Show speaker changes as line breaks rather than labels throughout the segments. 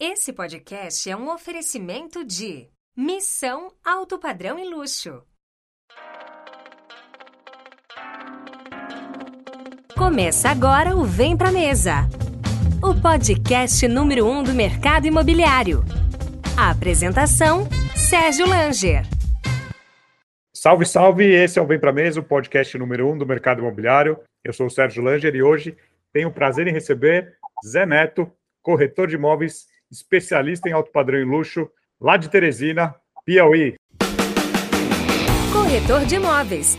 Esse podcast é um oferecimento de Missão Alto Padrão e Luxo. Começa agora o Vem Pra Mesa, o podcast número um do mercado imobiliário. A apresentação, Sérgio Langer.
Salve, salve! Esse é o Vem Pra Mesa, o podcast número um do mercado imobiliário. Eu sou o Sérgio Langer e hoje tenho o prazer em receber Zé Neto, corretor de imóveis, especialista em alto padrão e luxo, lá de Teresina, Piauí.
Corretor de imóveis.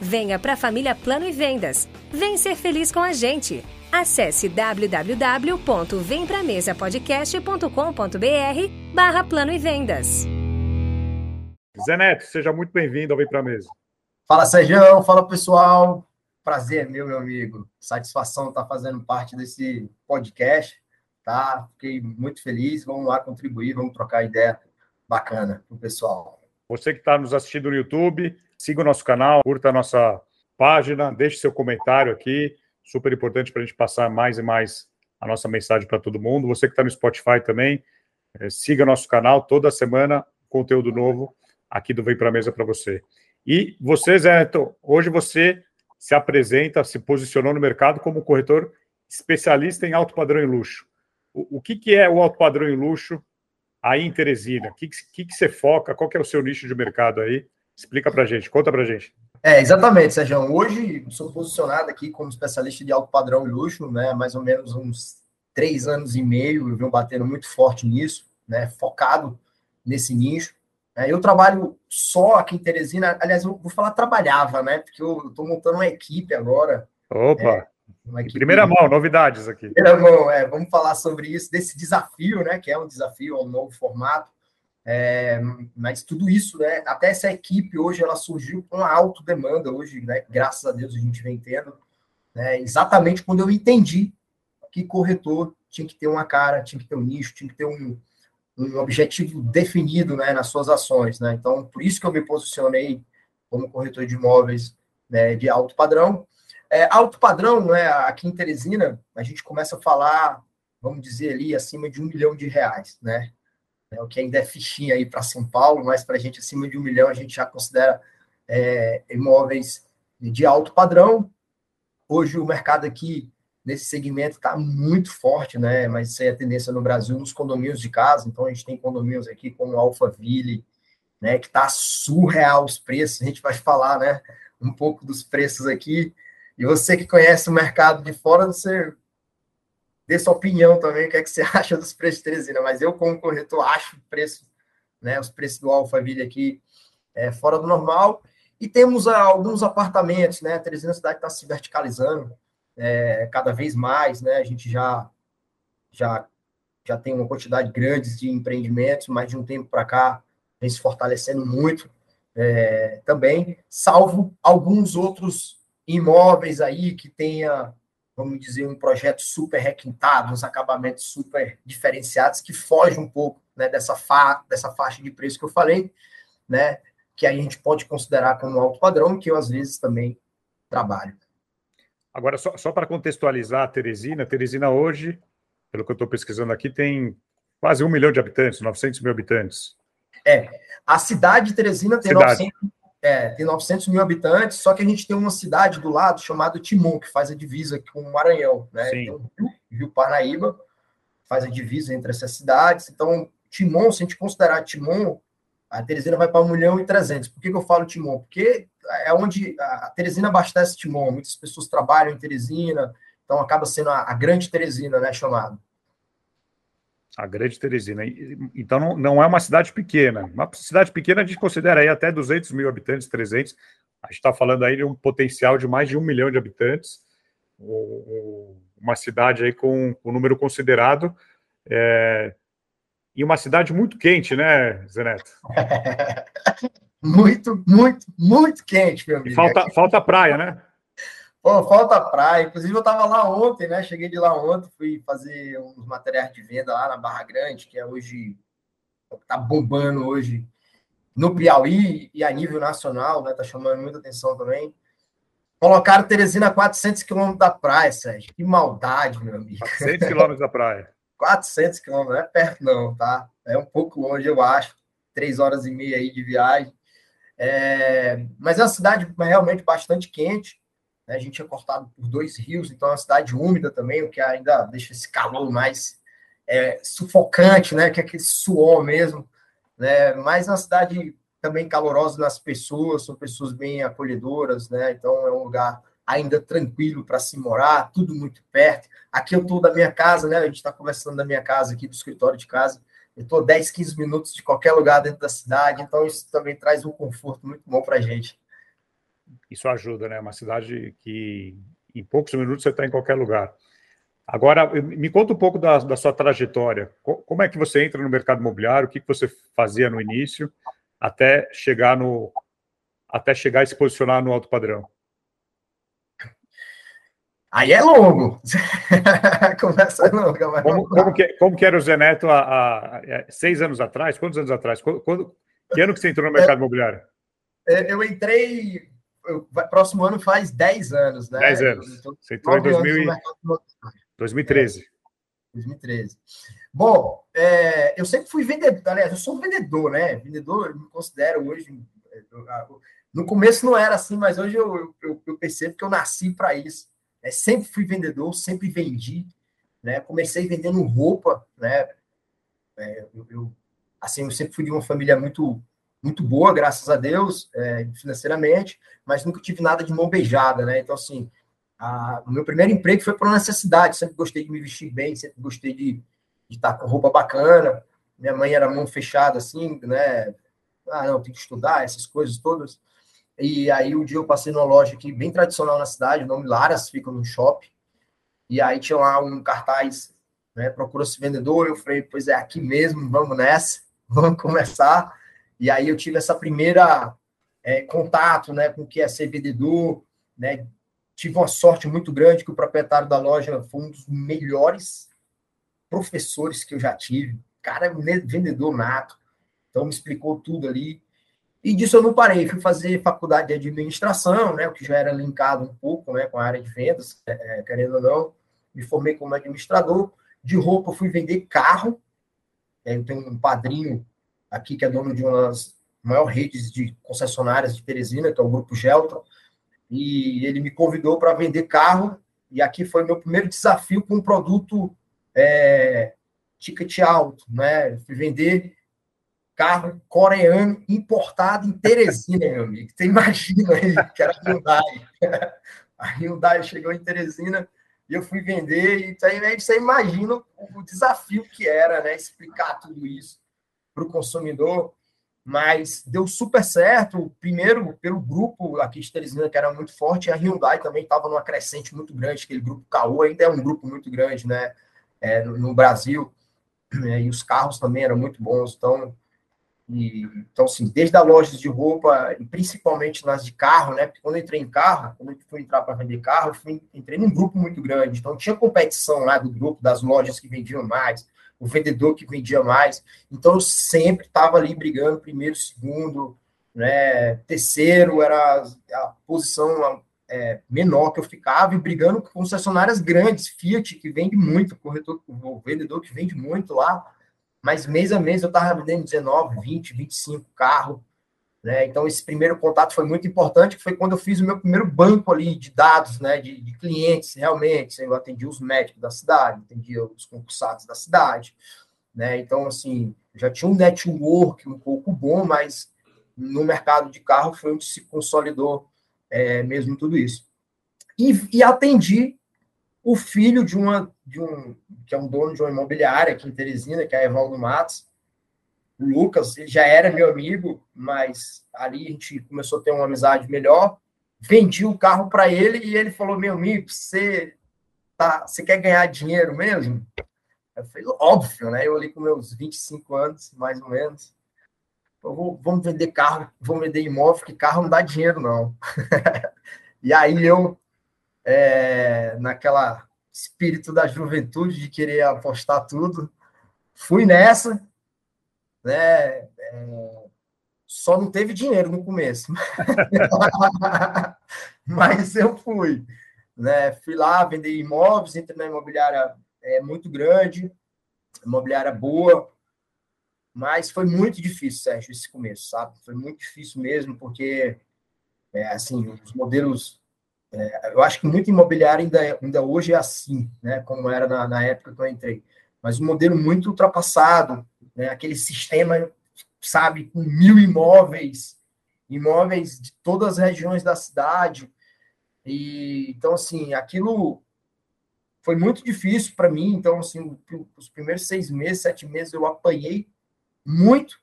Venha para a família Plano e Vendas. Vem ser feliz com a gente. Acesse www.vempramesapodcast.com.br barra Plano e Vendas.
Zé Neto, seja muito bem-vindo ao Vem Pra Mesa.
Fala, Sérgio. Fala, pessoal. Prazer meu, meu amigo. Satisfação estar fazendo parte desse podcast, tá? Fiquei muito feliz. Vamos lá contribuir, vamos trocar ideia bacana com o pessoal.
Você que está nos assistindo no YouTube, siga o nosso canal, curta a nossa página, deixe seu comentário aqui, super importante para a gente passar mais e mais a nossa mensagem para todo mundo. Você que está no Spotify também, é, siga nosso canal, toda semana conteúdo novo aqui do Vem para a Mesa para você. E você, Zé, então, hoje você se apresenta, se posicionou no mercado como corretor especialista em alto padrão e luxo. O, o que, que é o alto padrão e luxo aí em Teresina? O que, que, que você foca? Qual que é o seu nicho de mercado aí? Explica para gente, conta para gente.
É, exatamente, Sérgio. Hoje sou posicionado aqui como especialista de alto padrão e luxo, né? Mais ou menos uns três anos e meio, eu venho batendo muito forte nisso, né? Focado nesse nicho. É, eu trabalho só aqui em Teresina, aliás, eu vou falar trabalhava, né? Porque eu estou montando uma equipe agora.
Opa! É, equipe... Primeira mão, novidades aqui.
Primeira mão, é. Vamos falar sobre isso, desse desafio, né? Que é um desafio, um novo formato. É, mas tudo isso, né, até essa equipe hoje ela surgiu com alta demanda hoje, né, graças a Deus a gente vem tendo, né, exatamente quando eu entendi que corretor tinha que ter uma cara, tinha que ter um nicho, tinha que ter um, um objetivo definido, né, nas suas ações, né, então por isso que eu me posicionei como corretor de imóveis né, de alto padrão. É, alto padrão, né, aqui em Teresina, a gente começa a falar, vamos dizer ali, acima de um milhão de reais, né, né, o que ainda é fichinha aí para São Paulo, mas para a gente acima de um milhão a gente já considera é, imóveis de alto padrão. Hoje o mercado aqui nesse segmento está muito forte, né? Mas isso aí é a tendência no Brasil nos condomínios de casa. Então a gente tem condomínios aqui como Alphaville, né? Que está surreal os preços. A gente vai falar, né? Um pouco dos preços aqui. E você que conhece o mercado de fora, você dê sua opinião também, o que é que você acha dos preços de Teresina, mas eu, como corretor, acho o preço, né, os preços do Alphaville aqui é, fora do normal. E temos ah, alguns apartamentos, né? A Teresina cidade está se verticalizando é, cada vez mais, né? A gente já, já, já tem uma quantidade grande de empreendimentos, mas de um tempo para cá vem se fortalecendo muito é, também, salvo alguns outros imóveis aí que tenha vamos dizer, um projeto super requintado, uns acabamentos super diferenciados, que foge um pouco né, dessa, fa dessa faixa de preço que eu falei, né, que a gente pode considerar como alto padrão, que eu às vezes também trabalho.
Agora, só, só para contextualizar a Teresina, Teresina hoje, pelo que eu estou pesquisando aqui, tem quase um milhão de habitantes, 900 mil habitantes.
É, a cidade de Teresina tem cidade. 900, é, tem 900 mil habitantes, só que a gente tem uma cidade do lado chamada Timon, que faz a divisa com o Maranhão, né? Tem o Rio, Rio Parnaíba, faz a divisa entre essas cidades. Então, Timon, se a gente considerar Timon, a Teresina vai para 1 milhão e 300. Por que, que eu falo Timon? Porque é onde a Teresina abastece Timon. Muitas pessoas trabalham em Teresina, então acaba sendo a, a grande Teresina, né, chamado.
A Grande Teresina. Então, não, não é uma cidade pequena. Uma cidade pequena a gente considera aí até 200 mil habitantes, 300. A gente está falando aí de um potencial de mais de um milhão de habitantes. Uma cidade aí com um número considerado. É... e uma cidade muito quente, né, Zeneto?
muito, muito, muito quente, meu amigo.
E falta, falta praia, né?
Pô, falta praia. Inclusive, eu estava lá ontem, né? Cheguei de lá ontem, fui fazer uns materiais de venda lá na Barra Grande, que é hoje, tá bombando hoje no Piauí e a nível nacional, né? Tá chamando muita atenção também. Colocaram Teresina a 400 quilômetros da praia, Sérgio. Que maldade, meu amigo.
400 quilômetros da praia.
400 quilômetros, não é perto não, tá? É um pouco longe, eu acho. Três horas e meia aí de viagem. É... Mas é uma cidade realmente bastante quente. Né? A gente é cortado por dois rios, então é uma cidade úmida também, o que ainda deixa esse calor mais é, sufocante, né? Que é aquele suor mesmo. Né? Mas é uma cidade também calorosa nas pessoas, são pessoas bem acolhedoras, né? Então é um lugar ainda tranquilo para se morar, tudo muito perto. Aqui eu estou da minha casa, né? A gente está conversando da minha casa aqui, do escritório de casa. Eu estou 10, 15 minutos de qualquer lugar dentro da cidade, então isso também traz um conforto muito bom para a gente.
Isso ajuda, né? Uma cidade que em poucos minutos você está em qualquer lugar. Agora, me conta um pouco da, da, sua trajetória. Como é que você entra no mercado imobiliário? O que, que você fazia no início? até chegar no até chegar e se posicionar no alto padrão?
Aí é longo. Conversa longa.
Mas como, como, que, como que era o Zé Neto há, há, há, seis anos atrás? Quantos anos atrás? Quando, que ano que você entrou no mercado é, imobiliário?
É, eu entrei. Eu, próximo ano faz dez anos, né?
Dez anos. Então, você entrou em 2000, 2013.
2013. Bom, é, eu sempre fui vendedor, aliás, eu sou um vendedor, né? Vendedor, eu me considero hoje. no começo não era assim, mas hoje eu, eu, eu percebo que eu nasci para isso. É, sempre fui vendedor, sempre vendi. Né? Comecei vendendo roupa, né? É, eu, eu, assim, eu sempre fui de uma família muito muito boa, graças a Deus, é, financeiramente, mas nunca tive nada de mão beijada, né? Então, assim, o meu primeiro emprego foi por necessidade, sempre gostei de me vestir bem, sempre gostei de, de estar com roupa bacana. Minha mãe era mão fechada, assim, né? Ah, não, tem que estudar, essas coisas todas. E aí, um dia eu passei numa loja aqui, bem tradicional na cidade, o nome Laras, fica no shopping. E aí tinha lá um cartaz, né? Procura-se vendedor. Eu falei, pois é, aqui mesmo, vamos nessa, vamos começar. E aí eu tive essa primeira é, contato, né, com o que é ser vendedor, né? tive uma sorte muito grande que o proprietário da loja foi um dos melhores professores que eu já tive. Cara, é vendedor nato. Então, me explicou tudo ali. E disso eu não parei. Fui fazer faculdade de administração, né, o que já era linkado um pouco né, com a área de vendas, é, é querendo ou não. Me formei como administrador. De roupa, fui vender carro. É, eu tenho um padrinho aqui que é dono de uma das maiores redes de concessionárias de Teresina, que é o Grupo Gelton e ele me convidou para vender carro, e aqui foi meu primeiro desafio com um produto é, ticket alto, né? Fui vender carro coreano importado em Teresina, meu amigo. Você imagina aí, que era Hyundai. A Hyundai chegou em Teresina e eu fui vender, e aí você imagina o desafio que era, né? Explicar tudo isso para o consumidor mas deu super certo. Primeiro, pelo grupo aqui de Teresina, que era muito forte, a Hyundai também estava numa crescente muito grande, aquele grupo Caoa ainda é um grupo muito grande, né? É, no, no, Brasil, é, e os carros também eram muito bons. Então, e, então, assim, desde a lojas de roupa, e principalmente nas de carro, né? Porque quando eu entrei em carro, quando eu fui entrar para vender carro, eu fui, entrei num grupo muito grande. Então, tinha competição lá do grupo, das lojas que vendiam mais o vendedor que vendia mais. Então eu sempre estava ali brigando, primeiro, segundo, né, terceiro era a posição é, menor que eu ficava e brigando com concessionárias grandes, Fiat, que vende muito, corretor, o vendedor que vende muito lá, mas mês a mês eu estava vendendo 19, 20, 25 carros, né? Então, esse primeiro contato foi muito importante, que foi quando eu fiz o meu primeiro banco ali de dados, né, de, de clientes, realmente. Eu atendi os médicos da cidade, atendia os concursados da cidade. Né? Então, assim, já tinha um network um pouco bom, mas no mercado de carro foi onde se consolidou é, mesmo tudo isso. E, e, atendi o filho de uma de um que é um dono de uma imobiliária aqui em Teresina, que é Evaldo Matos, o Lucas, já era meu amigo, mas ali a gente começou a ter uma amizade melhor. Vendi o carro para ele e ele falou: Meu amigo, você, tá, você quer ganhar dinheiro mesmo? Eu falei, óbvio, né? Eu ali com meus 25 anos, mais ou menos. Vou, vamos vender carro, vamos vender imóvel, que carro não dá dinheiro, não. e aí eu, é, naquela espírito da juventude de querer apostar tudo, fui nessa, né? É, só não teve dinheiro no começo. Mas eu fui. Né? Fui lá vender imóveis, entrei na imobiliária é, muito grande, imobiliária boa, mas foi muito difícil, Sérgio, esse começo, sabe? Foi muito difícil mesmo, porque, é, assim, os modelos. É, eu acho que muito imobiliário ainda, ainda hoje é assim, né? Como era na, na época que eu entrei. Mas um modelo muito ultrapassado, né? aquele sistema, sabe, com mil imóveis, imóveis de todas as regiões da cidade. E, então, assim, aquilo foi muito difícil para mim. Então, assim, os primeiros seis meses, sete meses, eu apanhei muito.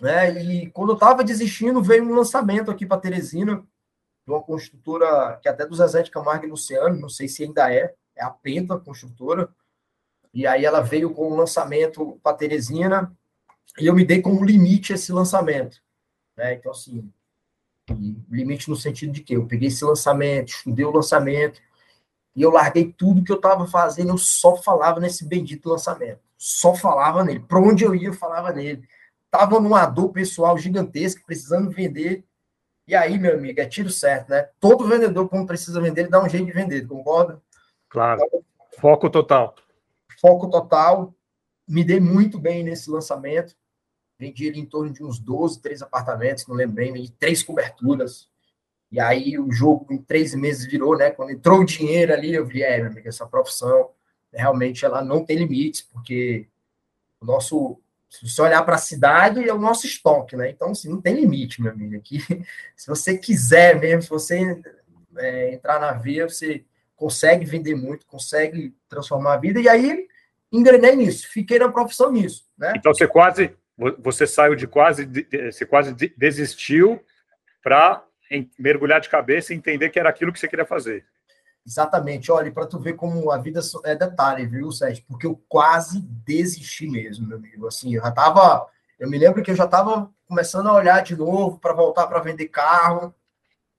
Né? E quando eu estava desistindo, veio um lançamento aqui para Teresina, de uma construtora que até do Zezé de Camargo e Luciano, não sei se ainda é, é a Penta Construtora. E aí ela veio com um lançamento para Teresina e eu me dei como limite esse lançamento. Né? Então, assim, limite no sentido de que eu peguei esse lançamento, estudei o lançamento, e eu larguei tudo que eu estava fazendo, eu só falava nesse bendito lançamento. Só falava nele. Para onde eu ia, eu falava nele. Tava numa dor pessoal gigantesca, precisando vender. E aí, meu amigo, é tiro certo, né? Todo vendedor, quando precisa vender, ele dá um jeito de vender, concorda?
Claro. Então, foco total.
Foco total. Me dei muito bem nesse lançamento. Vendi ele em torno de uns 12, três apartamentos, não lembrei, de três coberturas. E aí o jogo em três meses virou, né? Quando entrou o dinheiro ali, eu vi, é, meu amigo, essa profissão realmente ela não tem limites, porque o nosso, se você olhar para a cidade, é o nosso estoque, né? Então, assim, não tem limite, meu amigo. Aqui, se você quiser mesmo, se você é, entrar na via, você consegue vender muito, consegue transformar a vida, e aí engrenei nisso, fiquei na profissão nisso, né?
Então você quase, você saiu de quase, você quase desistiu para mergulhar de cabeça e entender que era aquilo que você queria fazer.
Exatamente. Olha, para tu ver como a vida é detalhe, viu, Sérgio? Porque eu quase desisti mesmo, meu amigo. Assim, eu já tava. Eu me lembro que eu já estava começando a olhar de novo para voltar para vender carro.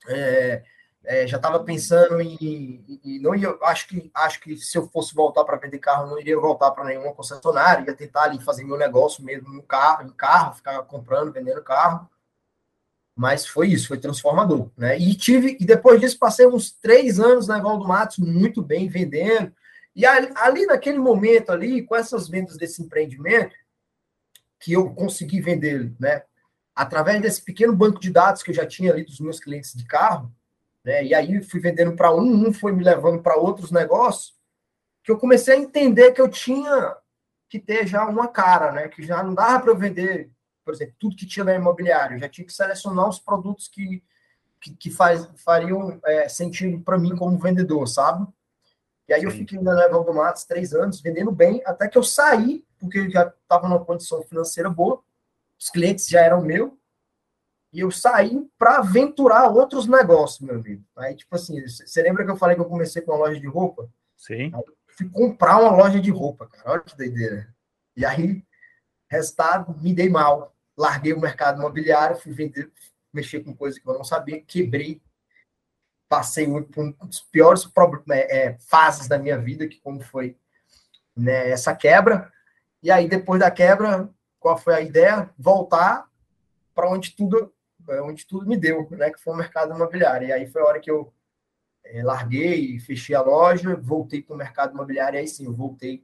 É, é, já estava pensando em, não ia, acho que acho que se eu fosse voltar para vender carro, não iria voltar para nenhuma concessionária, ia tentar ali fazer meu negócio mesmo no carro, em carro, ficar comprando, vendendo carro mas foi isso, foi transformador, né? E tive, e depois disso passei uns três anos na Evaldo Matos, muito bem vendendo, e ali, ali, naquele momento ali, com essas vendas desse empreendimento, que eu consegui vender, né? Através desse pequeno banco de dados que eu já tinha ali dos meus clientes de carro, né? E aí fui vendendo para um, um foi me levando para outros negócios, que eu comecei a entender que eu tinha que ter já uma cara, né? Que já não dava para eu vender por exemplo, tudo que tinha na imobiliária. Eu já tinha que selecionar os produtos que, que, que faz, fariam é, sentido para mim como vendedor, sabe? E aí Sim. eu fiquei na Level do Matos três anos, vendendo bem, até que eu saí, porque eu já estava numa condição financeira boa, os clientes já eram meu, e eu saí para aventurar outros negócios, meu amigo. Aí, tipo assim, você lembra que eu falei que eu comecei com uma loja de roupa?
Sim.
Aí, fui comprar uma loja de roupa, cara. Olha que doideira. E aí, resultado, me dei mal larguei o mercado imobiliário, fui vender, mexer com coisa que eu não sabia, quebrei, passei por um dos piores é, é, fases da minha vida, que como foi né, essa quebra. E aí, depois da quebra, qual foi a ideia? Voltar para onde tudo é, onde tudo me deu, né, que foi o mercado imobiliário. E aí foi a hora que eu é, larguei, fechei a loja, voltei para o mercado imobiliário, e aí sim, eu voltei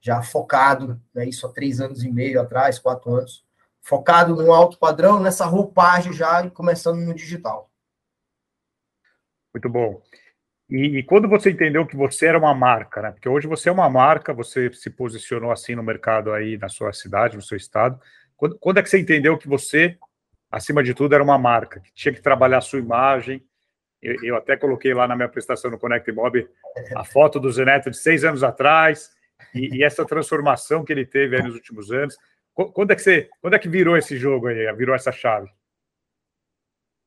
já focado, né, isso há três anos e meio atrás, quatro anos, focado no alto padrão, nessa roupagem já começando no digital.
Muito bom. E, e, quando você entendeu que você era uma marca, né? Porque hoje você é uma marca, você se posicionou assim no mercado aí na sua cidade, no seu estado. Quando, quando é que você entendeu que você, acima de tudo, era uma marca, que tinha que trabalhar a sua imagem? Eu, eu até coloquei lá na minha prestação no Connect Mob a foto do Zeneto de seis anos atrás e, e essa transformação que ele teve nos últimos anos. Quando é que você, quando é que virou esse jogo aí, virou essa chave?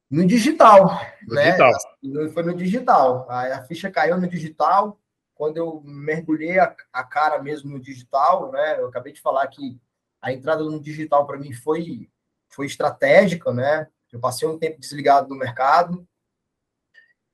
No digital,
no né? Digital.
Foi no digital. A, ficha caiu no digital. quando eu mergulhei a, a, cara mesmo no digital, né? Eu acabei de falar que a entrada no digital para mim foi, foi estratégica, né? Eu passei um tempo desligado do mercado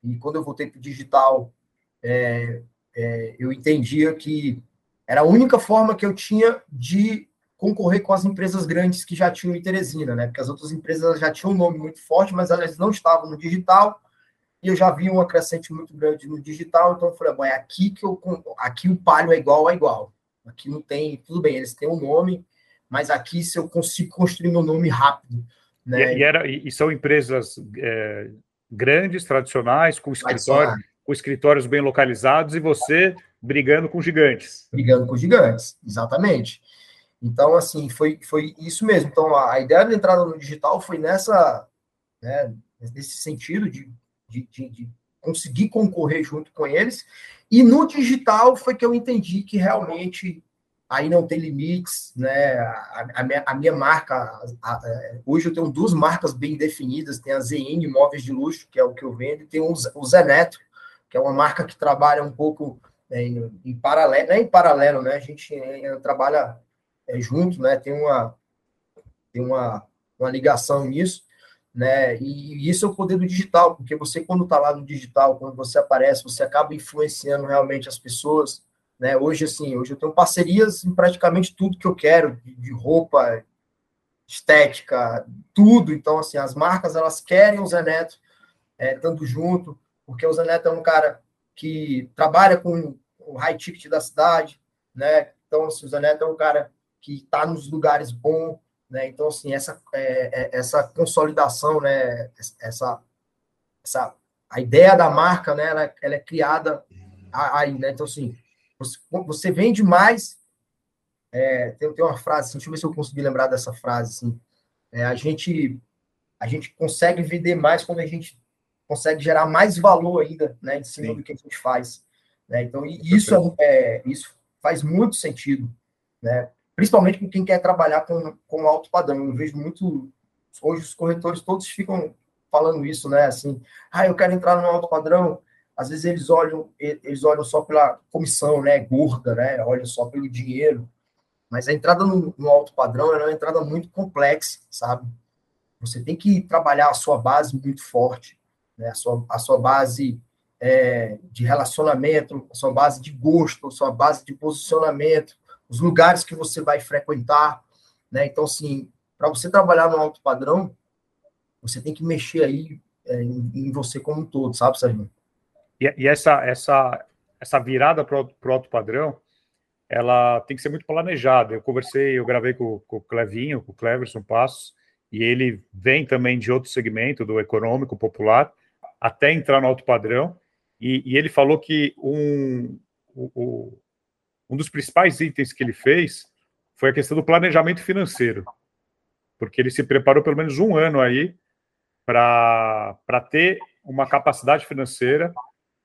e quando eu voltei para o digital, é, é, eu entendia que era a única forma que eu tinha de concorrer com as empresas grandes que já tinham em Teresina, né? Porque as outras empresas já tinham um nome muito forte, mas elas não estavam no digital e eu já vi uma crescente muito grande no digital, então eu falei, bom, é aqui que eu aqui o palio é igual a igual. Aqui não tem, tudo bem, eles têm um nome, mas aqui se eu consigo construir meu nome rápido. Né?
E, era, e são empresas é, grandes, tradicionais, com escritório, com escritórios bem localizados, e você brigando com gigantes.
Brigando com gigantes, exatamente. Então, assim, foi, foi isso mesmo. Então, a, a ideia da entrada no digital foi nessa, né, nesse sentido de de, de, de conseguir concorrer junto com eles. E no digital foi que eu entendi que realmente aí não tem limites, né? A, a, minha, a minha, marca, a, hoje eu tenho duas marcas bem definidas, tem a ZN Imóveis de Luxo, que é o que eu vendo, e tem o, o Zé Neto, que é uma marca que trabalha um pouco é, em, em, paralelo, não é em paralelo, né? A gente é, trabalha é, junto, né? Tem uma, tem uma, uma ligação nisso, né? E isso é o poder do digital, porque você, quando está lá no digital, quando você aparece, você acaba influenciando realmente as pessoas, né? Hoje, assim, hoje eu tenho parcerias em praticamente tudo que eu quero, de roupa, estética, tudo. Então, assim, as marcas, elas querem o Zé Neto é, estando junto, porque o Zé Neto é um cara que trabalha com o high ticket da cidade, né? Então, assim, o Zé Neto é um cara que está nos lugares bons, né? Então, assim, essa, é, é, essa consolidação, né? essa, essa, a ideia da marca, né? ela, ela é criada aí, né? Então, assim, você, você vende mais. É, tem, tem uma frase, assim, deixa eu ver se eu consegui lembrar dessa frase. Assim, é, a, gente, a gente consegue vender mais quando a gente consegue gerar mais valor ainda né, em cima Sim. do que a gente faz. Né? Então, isso, é, isso faz muito sentido. Né? principalmente com quem quer trabalhar com, com alto padrão. Eu vejo muito. Hoje os corretores todos ficam falando isso, né? Assim, ah, eu quero entrar no alto padrão. Às vezes eles olham, eles olham só pela comissão, né? Gorda, né? Olham só pelo dinheiro. Mas a entrada no, no alto padrão é uma entrada muito complexa, sabe? Você tem que trabalhar a sua base muito forte, né? A sua, a sua base é, de relacionamento, a sua base de gosto, a sua base de posicionamento, os lugares que você vai frequentar, né? Então, assim, para você trabalhar no alto padrão, você tem que mexer aí é, em, em, você como um todo, sabe, Sérgio?
E, e, essa, essa, essa virada para o alto padrão, ela tem que ser muito planejada. Eu conversei, eu gravei com, com o Clevinho, com o Cleverson Passos, e ele vem também de outro segmento, do econômico popular, até entrar no alto padrão, e, e ele falou que um, o, um dos principais itens que ele fez foi a questão do planejamento financeiro, porque ele se preparou pelo menos um ano aí para ter uma capacidade financeira,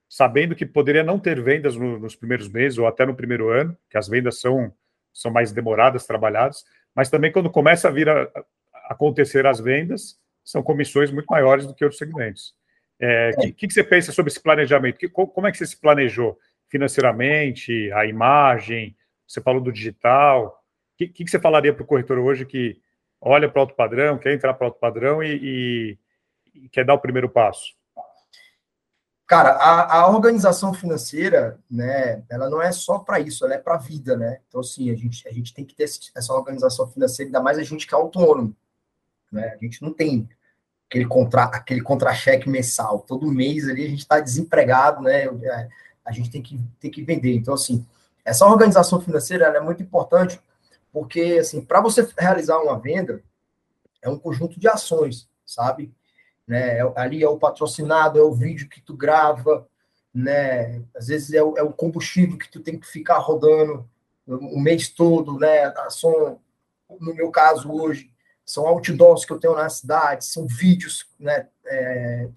sabendo que poderia não ter vendas no, nos primeiros meses ou até no primeiro ano, que as vendas são, são mais demoradas, trabalhadas, mas também quando começa a vir a, a acontecer as vendas, são comissões muito maiores do que outros segmentos. O é, que, que, você pensa sobre esse planejamento? Que, como é que você se planejou? financeiramente, a imagem, você falou do digital. O que, que, você falaria para o corretor hoje que olha para o alto padrão, quer entrar para o alto padrão e, e, e, quer dar o primeiro passo?
Cara, a, a, organização financeira, né, ela não é só para isso, ela é para a vida, né? Então, assim, a gente, a gente tem que ter essa organização financeira, ainda mais a gente que é autônomo, né? A gente não tem aquele contra, aquele contra-cheque mensal. Todo mês ali a gente está desempregado, né? É, a gente tem que, tem que vender. Então, assim, essa organização financeira é muito importante, porque, assim, para você realizar uma venda, é um conjunto de ações, sabe? Né? É, ali é o patrocinado, é o vídeo que tu grava, né? Às vezes é o, é o combustível que tu tem que ficar rodando o mês todo, né? São, no meu caso hoje, são outdoors que eu tenho na cidade, são vídeos, né? É,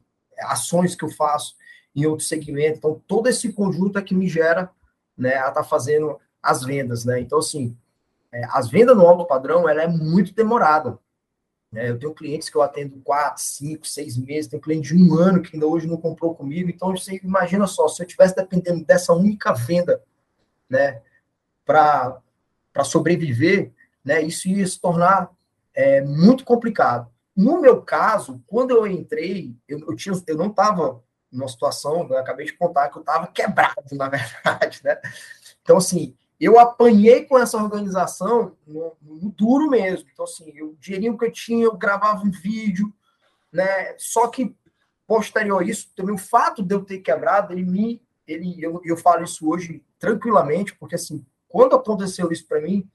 ações que eu faço em outro segmento. Então, todo esse conjunto é que me gera né, a tá fazendo as vendas. Né? Então, assim, é, as vendas no alto padrão ela é muito demorada. É, eu tenho clientes que eu atendo quatro, cinco, seis meses, tenho cliente de um ano que ainda hoje não comprou comigo. Então, você imagina só, se eu tivesse dependendo dessa única venda, né, para sobreviver, né, isso ia se tornar é, muito complicado. No meu caso, quando eu entrei, eu, eu, tinha, eu não estava numa situação, eu acabei de contar que eu estava quebrado, na verdade, né? Então, assim, eu apanhei com essa organização no, no, duro mesmo. Então, assim, o dinheirinho que eu tinha, eu gravava um vídeo, né? Só que, posterior a isso, também o fato de eu ter quebrado, ele me. Ele, eu, eu falo isso hoje tranquilamente, porque, assim, quando aconteceu isso para mim,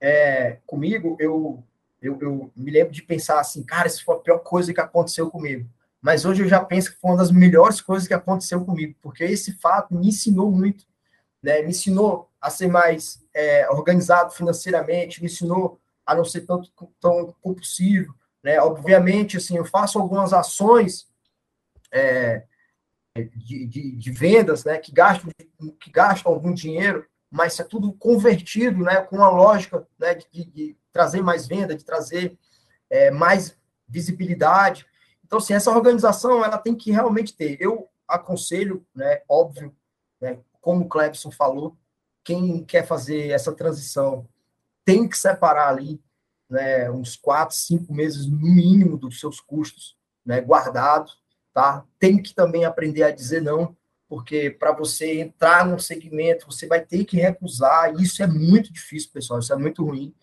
é, comigo, eu, eu, eu me lembro de pensar assim, cara, isso foi a pior coisa que aconteceu comigo. Mas hoje eu já penso que foi uma das melhores coisas que aconteceu comigo, porque esse fato me ensinou muito, né? Me ensinou a ser mais é, organizado financeiramente, me ensinou a não ser tanto tão compulsivo, né? Obviamente, assim, eu faço algumas ações é, de, de, de, vendas, né? Que gastam, que gastam algum dinheiro, mas é tudo convertido, né? Com a lógica, né? De, de trazer mais venda, de trazer é, mais visibilidade. Então, assim, essa organização ela tem que realmente ter. Eu aconselho, né? Óbvio, né? Como o Clebson falou, quem quer fazer essa transição tem que separar ali né, uns quatro, cinco meses no mínimo dos seus custos, né, guardado, tá? Tem que também aprender a dizer não, porque para você entrar num segmento, você vai ter que recusar, e isso é muito difícil, pessoal, isso é muito ruim,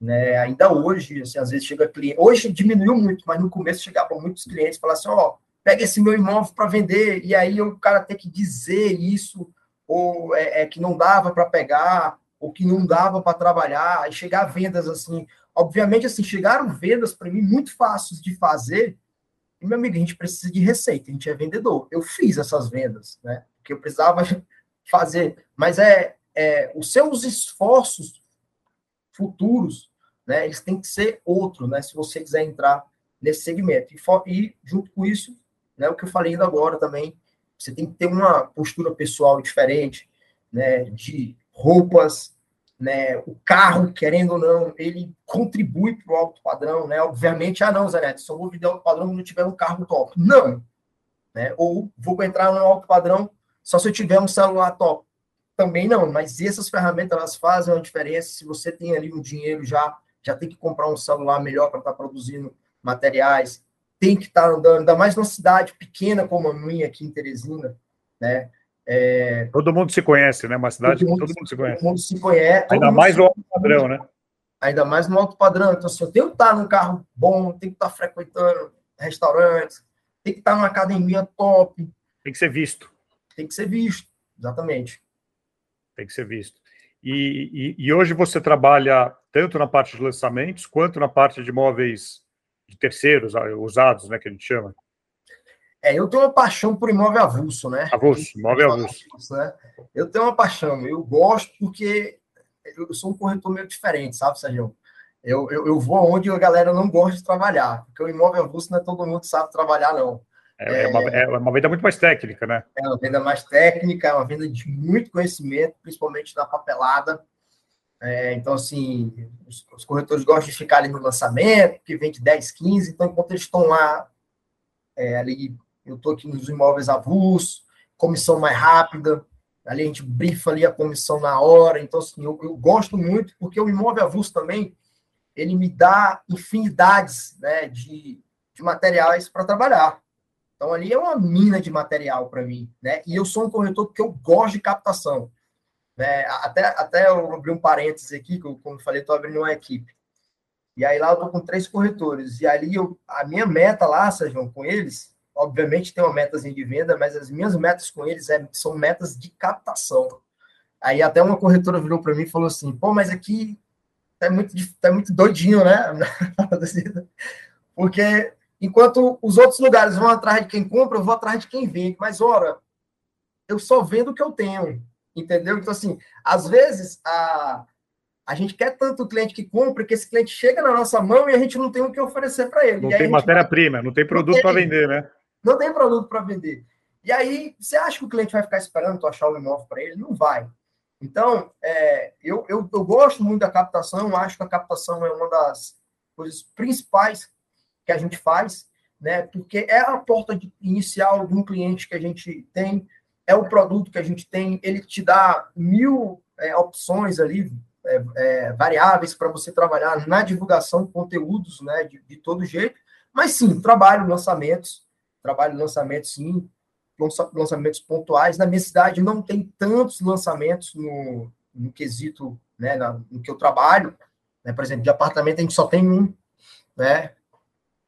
né? Ainda hoje, assim, às vezes chega cliente, hoje diminuiu muito, mas no começo chegava muitos clientes falar assim, ó, oh, pega esse meu imóvel para vender, e aí o cara tem que dizer isso ou é, é que não dava para pegar, ou que não dava para trabalhar, e chegar a vendas assim. Obviamente, assim, chegaram vendas para mim muito fáceis de fazer. E, meu amigo, a gente precisa de receita, a gente é vendedor. Eu fiz essas vendas, né? Porque eu precisava fazer. Mas é, é os seus esforços futuros, né? Eles têm que ser outro, né? Se você quiser entrar nesse segmento. E, e junto com isso, né? O que eu falei ainda agora também, você tem que ter uma postura pessoal diferente, né? De roupas, né? O carro, querendo ou não, ele contribui para o alto padrão, né? Obviamente, ah, não, Zé Neto, só vou vender alto padrão quando tiver um carro top. Não! Né? Ou vou entrar no alto padrão só se eu tiver um celular top. Também não, mas essas ferramentas elas fazem uma diferença. Se você tem ali um dinheiro já, já tem que comprar um celular melhor para estar tá produzindo materiais, tem que estar andando, ainda mais numa cidade pequena como a minha aqui em Teresina, né?
É... Todo mundo se conhece, né? Uma cidade todo mundo, que todo mundo se conhece.
Todo mundo se conhece.
Ainda mais no alto padrão, né?
Ainda mais no alto padrão. Então, assim, eu tenho que estar num carro bom, tenho que estar frequentando restaurantes, tem que estar numa academia top.
Tem que ser visto.
Tem que ser visto, exatamente.
Tem que ser visto. E, e, e hoje você trabalha tanto na parte de lançamentos quanto na parte de imóveis de terceiros, ah, usados, né, que a gente chama.
É, eu tenho uma paixão por imóvel avulso, né?
Avulso, imóvel avulso.
Né? Eu tenho uma paixão, eu gosto porque eu sou um corretor meio diferente, sabe, Sérgio? Eu, eu, eu vou onde a galera não gosta de trabalhar, porque o imóvel avulso não é todo mundo que sabe trabalhar, não.
É, é, uma, é uma venda muito mais técnica, né?
É uma venda mais técnica, é uma venda de muito conhecimento, principalmente na papelada. É, então, assim, os, os, corretores gostam de ficar ali no lançamento, que vende 10, 15, então, enquanto eles estão lá, é, ali, eu estou aqui nos imóveis avulsos, comissão mais rápida, ali a gente brifa ali a comissão na hora, então, assim, eu, eu gosto muito, porque o imóvel avulso também, ele me dá infinidades, né, de, de materiais para trabalhar. Então, ali é uma mina de material para mim, né, e eu sou um corretor que eu gosto de captação. Né? Até, até eu abri um parênteses aqui, que eu, como eu falei, estou abrindo uma equipe. E aí lá eu estou com três corretores. E ali eu, a minha meta lá, Sérgio, com eles, obviamente tem uma metazinha de venda, mas as minhas metas com eles é, são metas de captação. Aí até uma corretora virou para mim e falou assim: pô, mas aqui tá muito, tá muito doidinho, né? Porque enquanto os outros lugares vão atrás de quem compra, eu vou atrás de quem vende. Mas, ora, eu só vendo o que eu tenho. Entendeu? Então, assim, às vezes a, a gente quer tanto o cliente que compra que esse cliente chega na nossa mão e a gente não tem o que oferecer para ele.
Não tem matéria-prima, não tem produto para vender, né?
Não tem produto para vender. E aí, você acha que o cliente vai ficar esperando tu achar o imóvel para ele? Não vai. Então, é, eu, eu, eu gosto muito da captação, acho que a captação é uma das, coisas principais que a gente faz, né? Porque é a porta inicial de um cliente que a gente tem, é o produto que a gente tem, ele te dá mil é, opções ali, é, é, variáveis para você trabalhar na divulgação de conteúdos, né? De, de todo jeito. Mas sim, trabalho lançamentos, trabalho lançamentos sim, lançamentos pontuais. Na minha cidade não tem tantos lançamentos no, no quesito, né, no que eu trabalho. Né? Por exemplo, de apartamento a gente só tem um, né?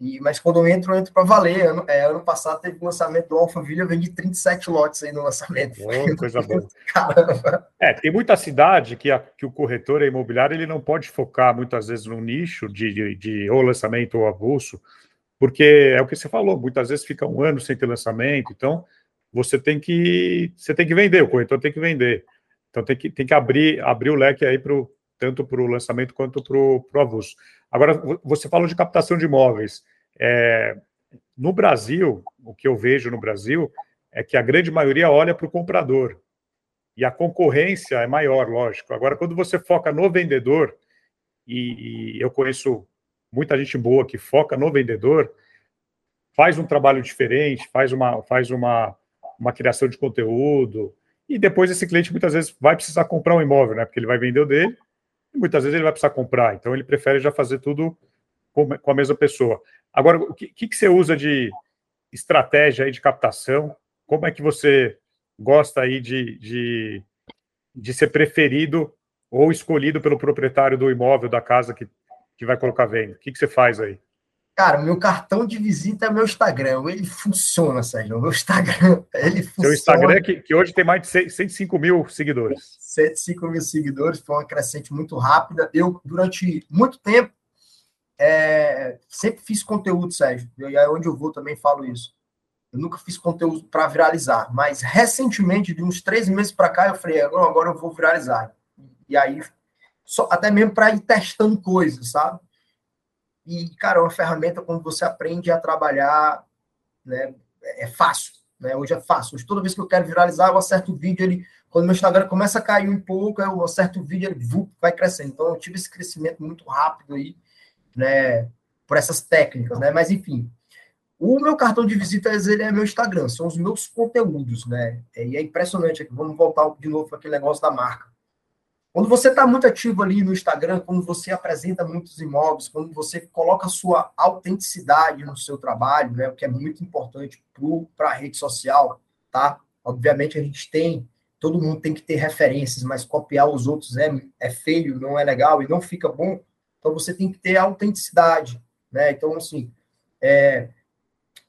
E, mas quando eu entro, eu entro para valer. Ano, é, ano passado teve o lançamento do Alphaville, eu vendi 37 lotes aí no lançamento.
Oh, coisa boa. Caramba. É, tem muita cidade que, a, que o corretor imobiliário ele não pode focar muitas vezes no nicho de, de, de ou lançamento ou avulso, porque é o que você falou, muitas vezes fica um ano sem ter lançamento, então você tem que você tem que vender, o corretor tem que vender. Então tem que, tem que abrir, abrir o leque aí pro, tanto para o lançamento quanto para o avulso. Agora, você falou de captação de imóveis. É, no Brasil, o que eu vejo no Brasil é que a grande maioria olha para o comprador. E a concorrência é maior, lógico. Agora, quando você foca no vendedor, e, e eu conheço muita gente boa que foca no vendedor, faz um trabalho diferente, faz uma, faz uma, uma criação de conteúdo, e depois esse cliente muitas vezes vai precisar comprar um imóvel, né? Porque ele vai vender o dele, e muitas vezes ele vai precisar comprar. Então ele prefere já fazer tudo com a mesma pessoa. Agora, o que, que você usa de estratégia aí de captação? Como é que você gosta aí de, de, de ser preferido ou escolhido pelo proprietário do imóvel, da casa que, que vai colocar venda? O que, que você faz aí?
Cara, meu cartão de visita é meu Instagram. Ele funciona, Sérgio. Meu Instagram, ele funciona.
Seu Instagram, que, que hoje tem mais de 105 mil seguidores.
105 mil seguidores, foi uma crescente muito rápida. Eu, durante muito tempo, é, sempre fiz conteúdo, Sérgio. E aí onde eu vou também falo isso. Eu nunca fiz conteúdo para viralizar, mas recentemente, de uns três meses para cá, eu falei, agora, agora eu vou viralizar. E aí, só, até mesmo para ir testando coisas, sabe? E, cara, é uma ferramenta quando você aprende a trabalhar, né? É fácil, né? Hoje é fácil. Hoje, toda vez que eu quero viralizar, eu acerto o vídeo, ele, quando meu Instagram começa a cair um pouco, eu acerto o vídeo, ele vai crescendo. Então, eu tive esse crescimento muito rápido aí, né? Por essas técnicas, né? Mas, enfim, o meu cartão de visitas ele é meu Instagram, são os meus conteúdos, né? E é impressionante aqui. Vamos voltar de novo para aquele negócio da marca. Quando você está muito ativo ali no Instagram, quando você apresenta muitos imóveis, quando você coloca sua autenticidade no seu trabalho, né, o que é muito importante para a rede social, tá? Obviamente a gente tem, todo mundo tem que ter referências, mas copiar os outros é, é feio, não é legal e não fica bom. Então você tem que ter autenticidade, né? Então, assim, é,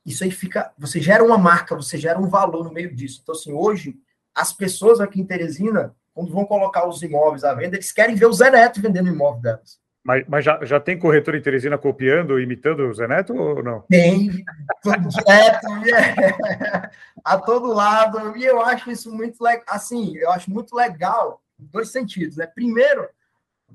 isso aí fica. Você gera uma marca, você gera um valor no meio disso. Então, assim, hoje, as pessoas aqui em Teresina quando vão colocar os imóveis à venda, eles querem ver o Zé Neto vendendo o imóvel delas.
Mas, mas já, já tem corretor em Teresina copiando, imitando o Zé Neto ou não?
Tem, direto, é, a todo lado. E eu acho isso muito legal. Assim, eu acho muito legal, em dois sentidos, né? Primeiro,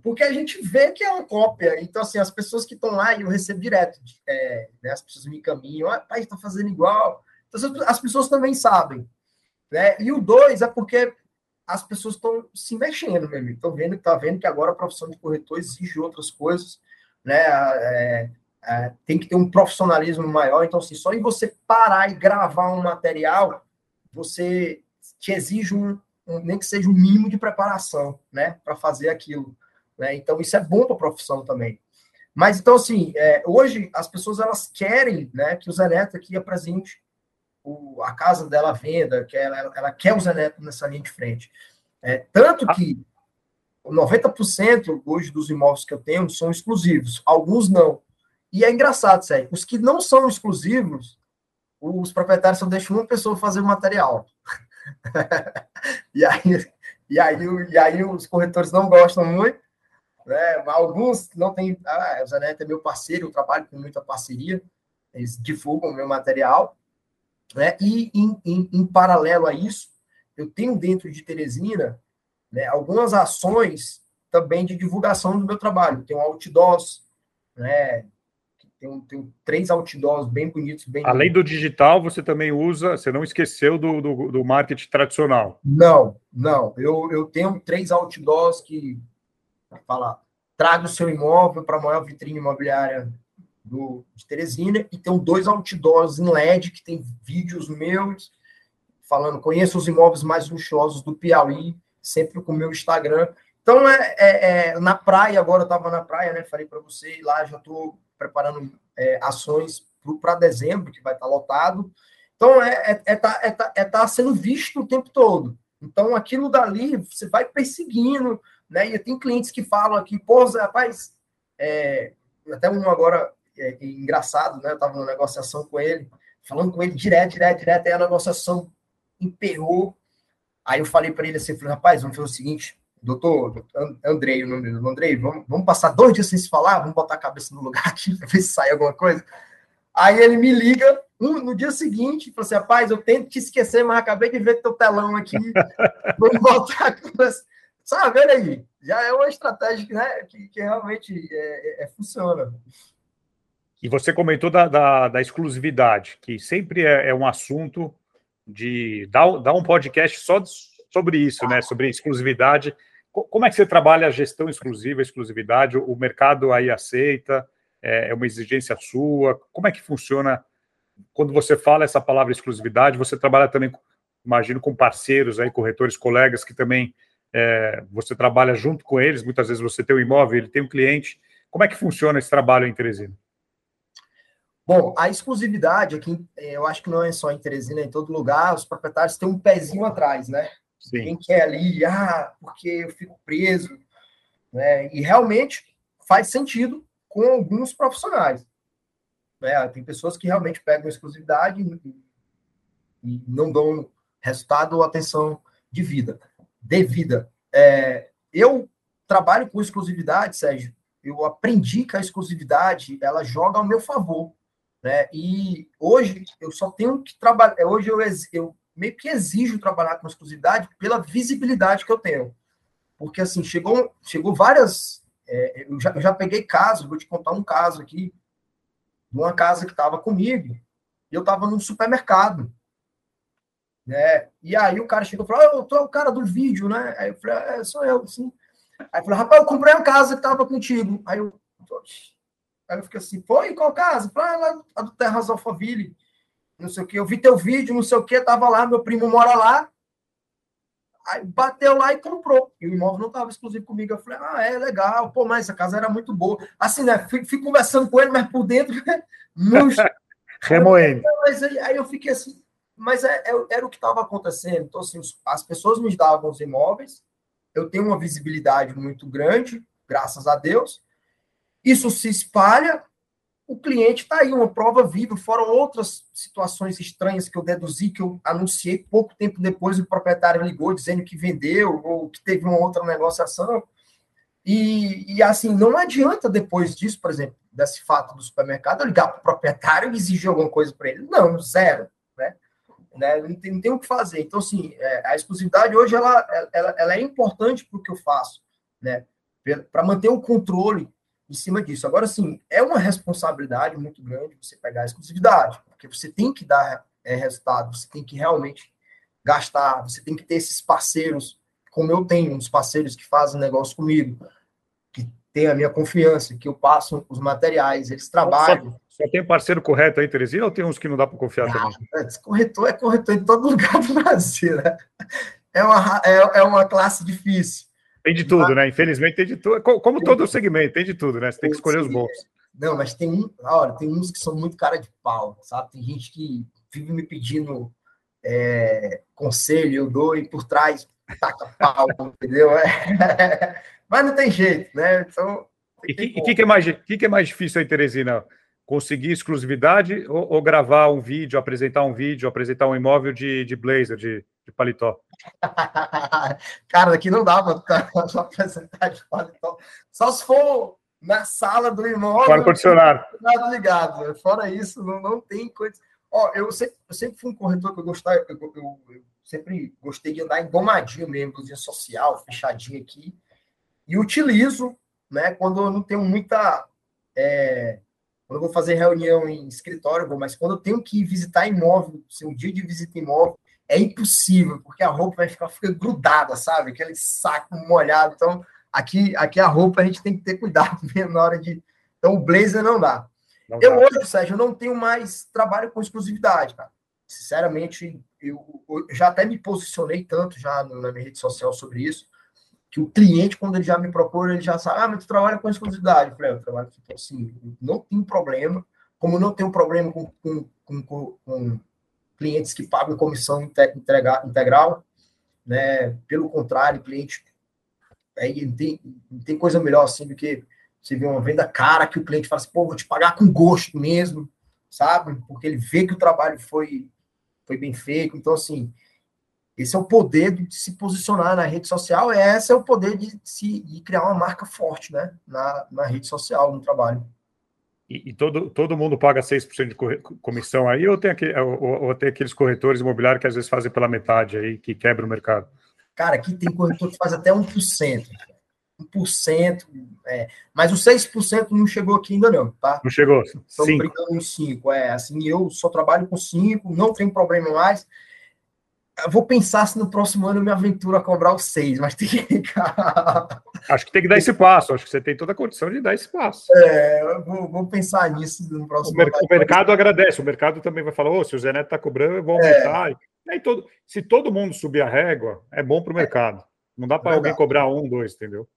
porque a gente vê que é uma cópia. Então, assim, as pessoas que estão lá, eu recebo direto, é, né, as pessoas me encaminham, ah, pai, está fazendo igual. Então, as pessoas também sabem. Né? E o dois é porque as pessoas estão se mexendo, meu amigo. Estão vendo, tá vendo que agora a profissão de corretor exige outras coisas, né? É, é, tem que ter um profissionalismo maior. Então, assim, só em você parar e gravar um material, você te exige um, um nem que seja um mínimo de preparação, né, para fazer aquilo. Né? Então, isso é bom para a profissão também. Mas, então, assim, é, hoje as pessoas elas querem né, que o Zé Neto aqui apresente o, a casa dela venda, que ela, ela quer o Zé Neto nessa linha de frente. É, tanto que 90% hoje dos imóveis que eu tenho são exclusivos, alguns não. E é engraçado, sério, os que não são exclusivos, os proprietários só deixam uma pessoa fazer o material. e, aí, e, aí, e aí os corretores não gostam muito, né? alguns não têm. Ah, o Zé Neto é meu parceiro, eu trabalho com muita parceria, eles divulgam o meu material. Né? E, em, em, em paralelo a isso, eu tenho dentro de Teresina né, algumas ações também de divulgação do meu trabalho. Tem outdoors, né? Tem, tem três outdoors bem bonitos. Bem
Além do digital, você também usa, você não esqueceu do, do, do marketing tradicional?
Não, não. Eu, eu tenho três outdoors que, falar, traga o seu imóvel para a maior vitrine imobiliária do, de Teresina e tem dois outdoors em LED que tem vídeos meus falando conheça os imóveis mais luxuosos do Piauí, sempre com o meu Instagram. Então, é, é, é na praia, agora eu estava na praia, né? Falei para você, lá já estou preparando é, ações para dezembro, que vai estar tá lotado. Então, é estar é, é tá, é tá, é tá sendo visto o tempo todo. Então, aquilo dali, você vai perseguindo, né? E tem clientes que falam aqui, pô, rapaz, é, até um agora é, engraçado, né? Eu estava numa negociação com ele, falando com ele direto, direto, direto, aí a negociação emperrou. Aí eu falei para ele assim, falei, rapaz, vamos fazer o seguinte, doutor, Andrei, o nome dele, Andrei, vamos, vamos passar dois dias sem se falar, vamos botar a cabeça no lugar aqui, para ver se sai alguma coisa. Aí ele me liga um, no dia seguinte, falou assim, rapaz, eu tento te esquecer, mas acabei de ver teu telão aqui, vamos voltar a conversa. Sabe, olha aí, já é uma estratégia né, que, que realmente é, é, é, funciona.
E você comentou da, da, da exclusividade, que sempre é, é um assunto de dar, dar um podcast só sobre isso, né? Sobre exclusividade. Como é que você trabalha a gestão exclusiva, exclusividade? O mercado aí aceita? É, é uma exigência sua? Como é que funciona quando você fala essa palavra exclusividade? Você trabalha também, imagino, com parceiros aí, corretores, colegas que também é, você trabalha junto com eles. Muitas vezes você tem um imóvel, ele tem um cliente. Como é que funciona esse trabalho em Teresina?
Bom, a exclusividade aqui, é, eu acho que não é só em Teresina, é em todo lugar, os proprietários têm um pezinho atrás, né? Sim. Quem quer ali, ah, porque eu fico preso, né? E realmente faz sentido com alguns profissionais. Né? Tem pessoas que realmente pegam exclusividade e, e não dão resultado ou atenção de vida, devida. É, eu trabalho com exclusividade, Sérgio. Eu aprendi que a exclusividade ela joga ao meu favor. Né? E hoje eu só tenho que trabalhar. É, hoje eu, eu meio que exijo trabalhar com exclusividade pela visibilidade que eu tenho. Porque assim, chegou, chegou várias. É, eu, já, eu já peguei casos, vou te contar um caso aqui, de uma casa que estava comigo, e eu estava num supermercado. Né? E aí o cara chegou e falou: oh, Eu tô o cara do vídeo, né? Aí eu falei: É, sou eu, sim. Aí falei: Rapaz, eu comprei uma casa que estava contigo. Aí eu. Aí eu fiquei assim, foi qual casa? Falei, ah, lá a do Terras Alphaville, não sei o que. Eu vi teu vídeo, não sei o que, tava lá, meu primo mora lá. Aí bateu lá e comprou. E o imóvel não estava exclusivo comigo. Eu falei, ah, é legal, pô, mas essa casa era muito boa. Assim, né? Fui, fui conversando com ele, mas por dentro, né?
Remoendo.
Mas aí, aí, eu fiquei assim, mas é, é, era o que estava acontecendo. Então, assim, as pessoas me davam os imóveis, eu tenho uma visibilidade muito grande, graças a Deus, isso se espalha, o cliente está aí, uma prova viva, fora outras situações estranhas que eu deduzi, que eu anunciei pouco tempo depois, o proprietário ligou dizendo que vendeu ou que teve uma outra negociação. E, e assim, não adianta depois disso, por exemplo, desse fato do supermercado, eu ligar para o proprietário e exigir alguma coisa para ele. Não, zero. Né? Né? Não, tem, não tem o que fazer. Então, assim, é, a exclusividade hoje ela, ela, ela é importante para o que eu faço, né? para manter o controle em cima disso. Agora, sim, é uma responsabilidade muito grande você pegar a exclusividade, porque você tem que dar é, resultado, você tem que realmente gastar, você tem que ter esses parceiros, como eu tenho, uns parceiros que fazem negócio comigo, que têm a minha confiança, que eu passo os materiais, eles trabalham.
Tem parceiro correto aí, Terezinha, ou tem uns que não dá para confiar ah, também?
É, corretor é corretor em todo lugar do Brasil, né? É uma, é, é uma classe difícil.
Tem de tudo, né? Infelizmente tem de tudo. Como todo segmento, tem de tudo, né? Você tem que escolher os bons.
Não, mas tem um, olha, tem uns que são muito cara de pau, sabe? Tem gente que vive me pedindo é, conselho, eu dou e por trás taca pau, entendeu? É. Mas não tem jeito, né? Então.
E o que, que, que, é mais, que, que é mais difícil aí, Teresina? Conseguir exclusividade ou, ou, gravar um vídeo, apresentar um vídeo, apresentar um imóvel de, de blazer, de, de paletó?
Cara, aqui não dá para apresentar de paletó. Só se for na sala do imóvel.
Fora condicionado.
ligado. Fora isso, não, não tem coisa. Ó, eu sempre, eu sempre fui um corretor que eu gostava, eu, eu, eu sempre gostei de andar engomadinho mesmo, cozinha social, fechadinho aqui. E utilizo, né, quando eu não tenho muita. É, quando eu vou fazer reunião em escritório, mas quando eu tenho que visitar imóvel, se um dia de visita imóvel, é impossível, porque a roupa vai ficar fica grudada, sabe? Aquele saco molhado. Então, aqui, aqui a roupa a gente tem que ter cuidado mesmo na hora de. Então, o blazer não dá. Não eu dá. hoje, Sérgio, não tenho mais trabalho com exclusividade, cara. Sinceramente, eu, eu já até me posicionei tanto já na minha rede social sobre isso, que o cliente, quando ele já me procura, ele já sabe, ah, mas tu trabalha com exclusividade. Eu falei, ah, eu trabalho com assim, não tem problema, como não tenho problema com, com, com, com clientes que pagam comissão integra, integral, né? Pelo contrário, cliente aí tem, tem coisa melhor assim do que você vê uma venda cara que o cliente fala assim, pô, vou te pagar com gosto mesmo, sabe? Porque ele vê que o trabalho foi, foi bem feito. Então, assim, esse é o poder de se posicionar na rede social, esse é o poder de, se, de criar uma marca forte né? na, na rede social, no trabalho.
E, e, todo, todo mundo paga 6% de comissão aí, ou tem, aquele, ou, ou, tem aqueles corretores imobiliários que às vezes fazem pela metade aí, que quebra o mercado?
Cara, aqui tem corretor que faz até 1%. 1%, é, mas os 6% não chegou aqui ainda não, tá?
Não chegou?
Estamos brincando em 5%. É, assim, eu só trabalho com 5%, não tem problema mais. Vou pensar se no próximo ano eu me aventuro a cobrar os 6, mas tem que.
acho que tem que dar esse passo, acho que você tem toda a condição de dar esse passo.
É, eu vou, vou pensar nisso no próximo
o ano. O mercado agradece, o mercado também vai falar: oh, se o Zé Neto está cobrando, eu vou aumentar. É. E todo, se todo mundo subir a régua, é bom para o mercado. Não dá para alguém cobrar um, dois, entendeu?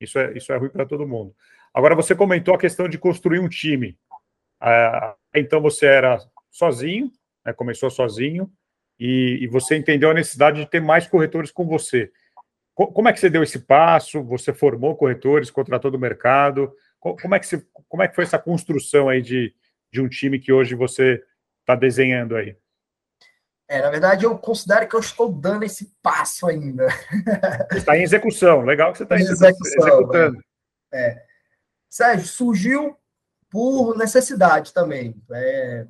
Isso é, isso é ruim para todo mundo. Agora, você comentou a questão de construir um time. Ah, então, você era sozinho, né, começou sozinho, e, e, você entendeu a necessidade de ter mais corretores com você. como é que você deu esse passo? Você formou corretores, contratou do mercado? como, é que você, como é que foi essa construção aí de, de um time que hoje você está desenhando aí?
É, na verdade, eu considero que eu estou dando esse passo ainda.
Está em execução, legal que você está executando.
É. Sérgio, surgiu por necessidade também. É,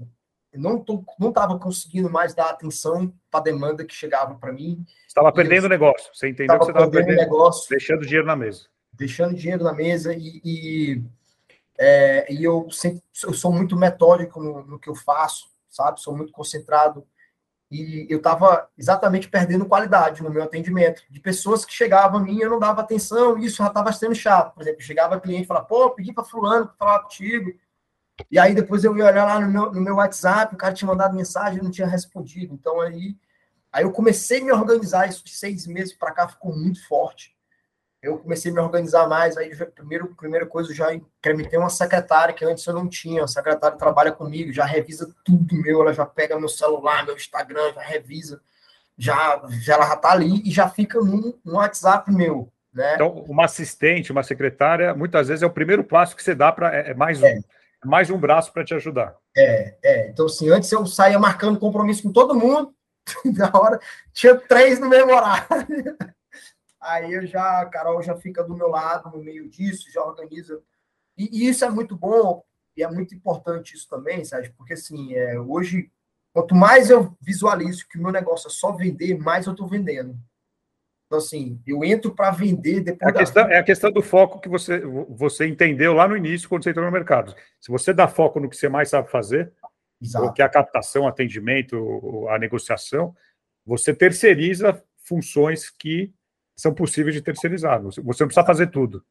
não tô, não estava conseguindo mais dar atenção para a demanda que chegava para mim.
Estava perdendo o negócio. Você entendeu que você estava perdendo, perdendo negócio, deixando dinheiro na mesa.
Deixando dinheiro na mesa e, e, é, e eu sempre eu sou muito metódico no, no que eu faço, sabe? Sou muito concentrado e eu estava exatamente perdendo qualidade no meu atendimento. De pessoas que chegavam a mim eu não dava atenção, e isso já estava sendo chato. Por exemplo, chegava cliente e falava, pô, pedi para fulano falar contigo. E aí depois eu ia olhar lá no meu, no meu WhatsApp, o cara tinha mandado mensagem e não tinha respondido. Então aí, aí eu comecei a me organizar, isso de seis meses para cá ficou muito forte eu comecei a me organizar mais. Aí, primeiro, primeira coisa, eu já incrementei uma secretária que antes eu não tinha. A secretária trabalha comigo, já revisa tudo meu, ela já pega meu celular, meu Instagram, já revisa, já, já ela já tá ali e já fica no, no WhatsApp meu. Né?
Então, uma assistente, uma secretária, muitas vezes é o primeiro passo que você dá para. É, é, mais um. É. mais um braço para te ajudar.
É, é. Então, assim, antes eu saía marcando compromisso com todo mundo, na hora tinha três no mesmo horário. aí eu já, a Carol já fica do meu lado no meio disso, já organiza. E, e isso é muito bom, e é muito importante isso também, Sérgio, porque assim, é, hoje, quanto mais eu visualizo que o meu negócio é só vender, mais eu estou vendendo. Então, assim, eu entro para vender depois.
É a, questão, é a questão do foco que você, você entendeu lá no início, quando você entrou no mercado. Se você dá foco no que você mais sabe fazer, Exato. que é a captação, atendimento, a negociação, você terceiriza funções que são possíveis de terceirizar. Você, não precisa fazer tudo.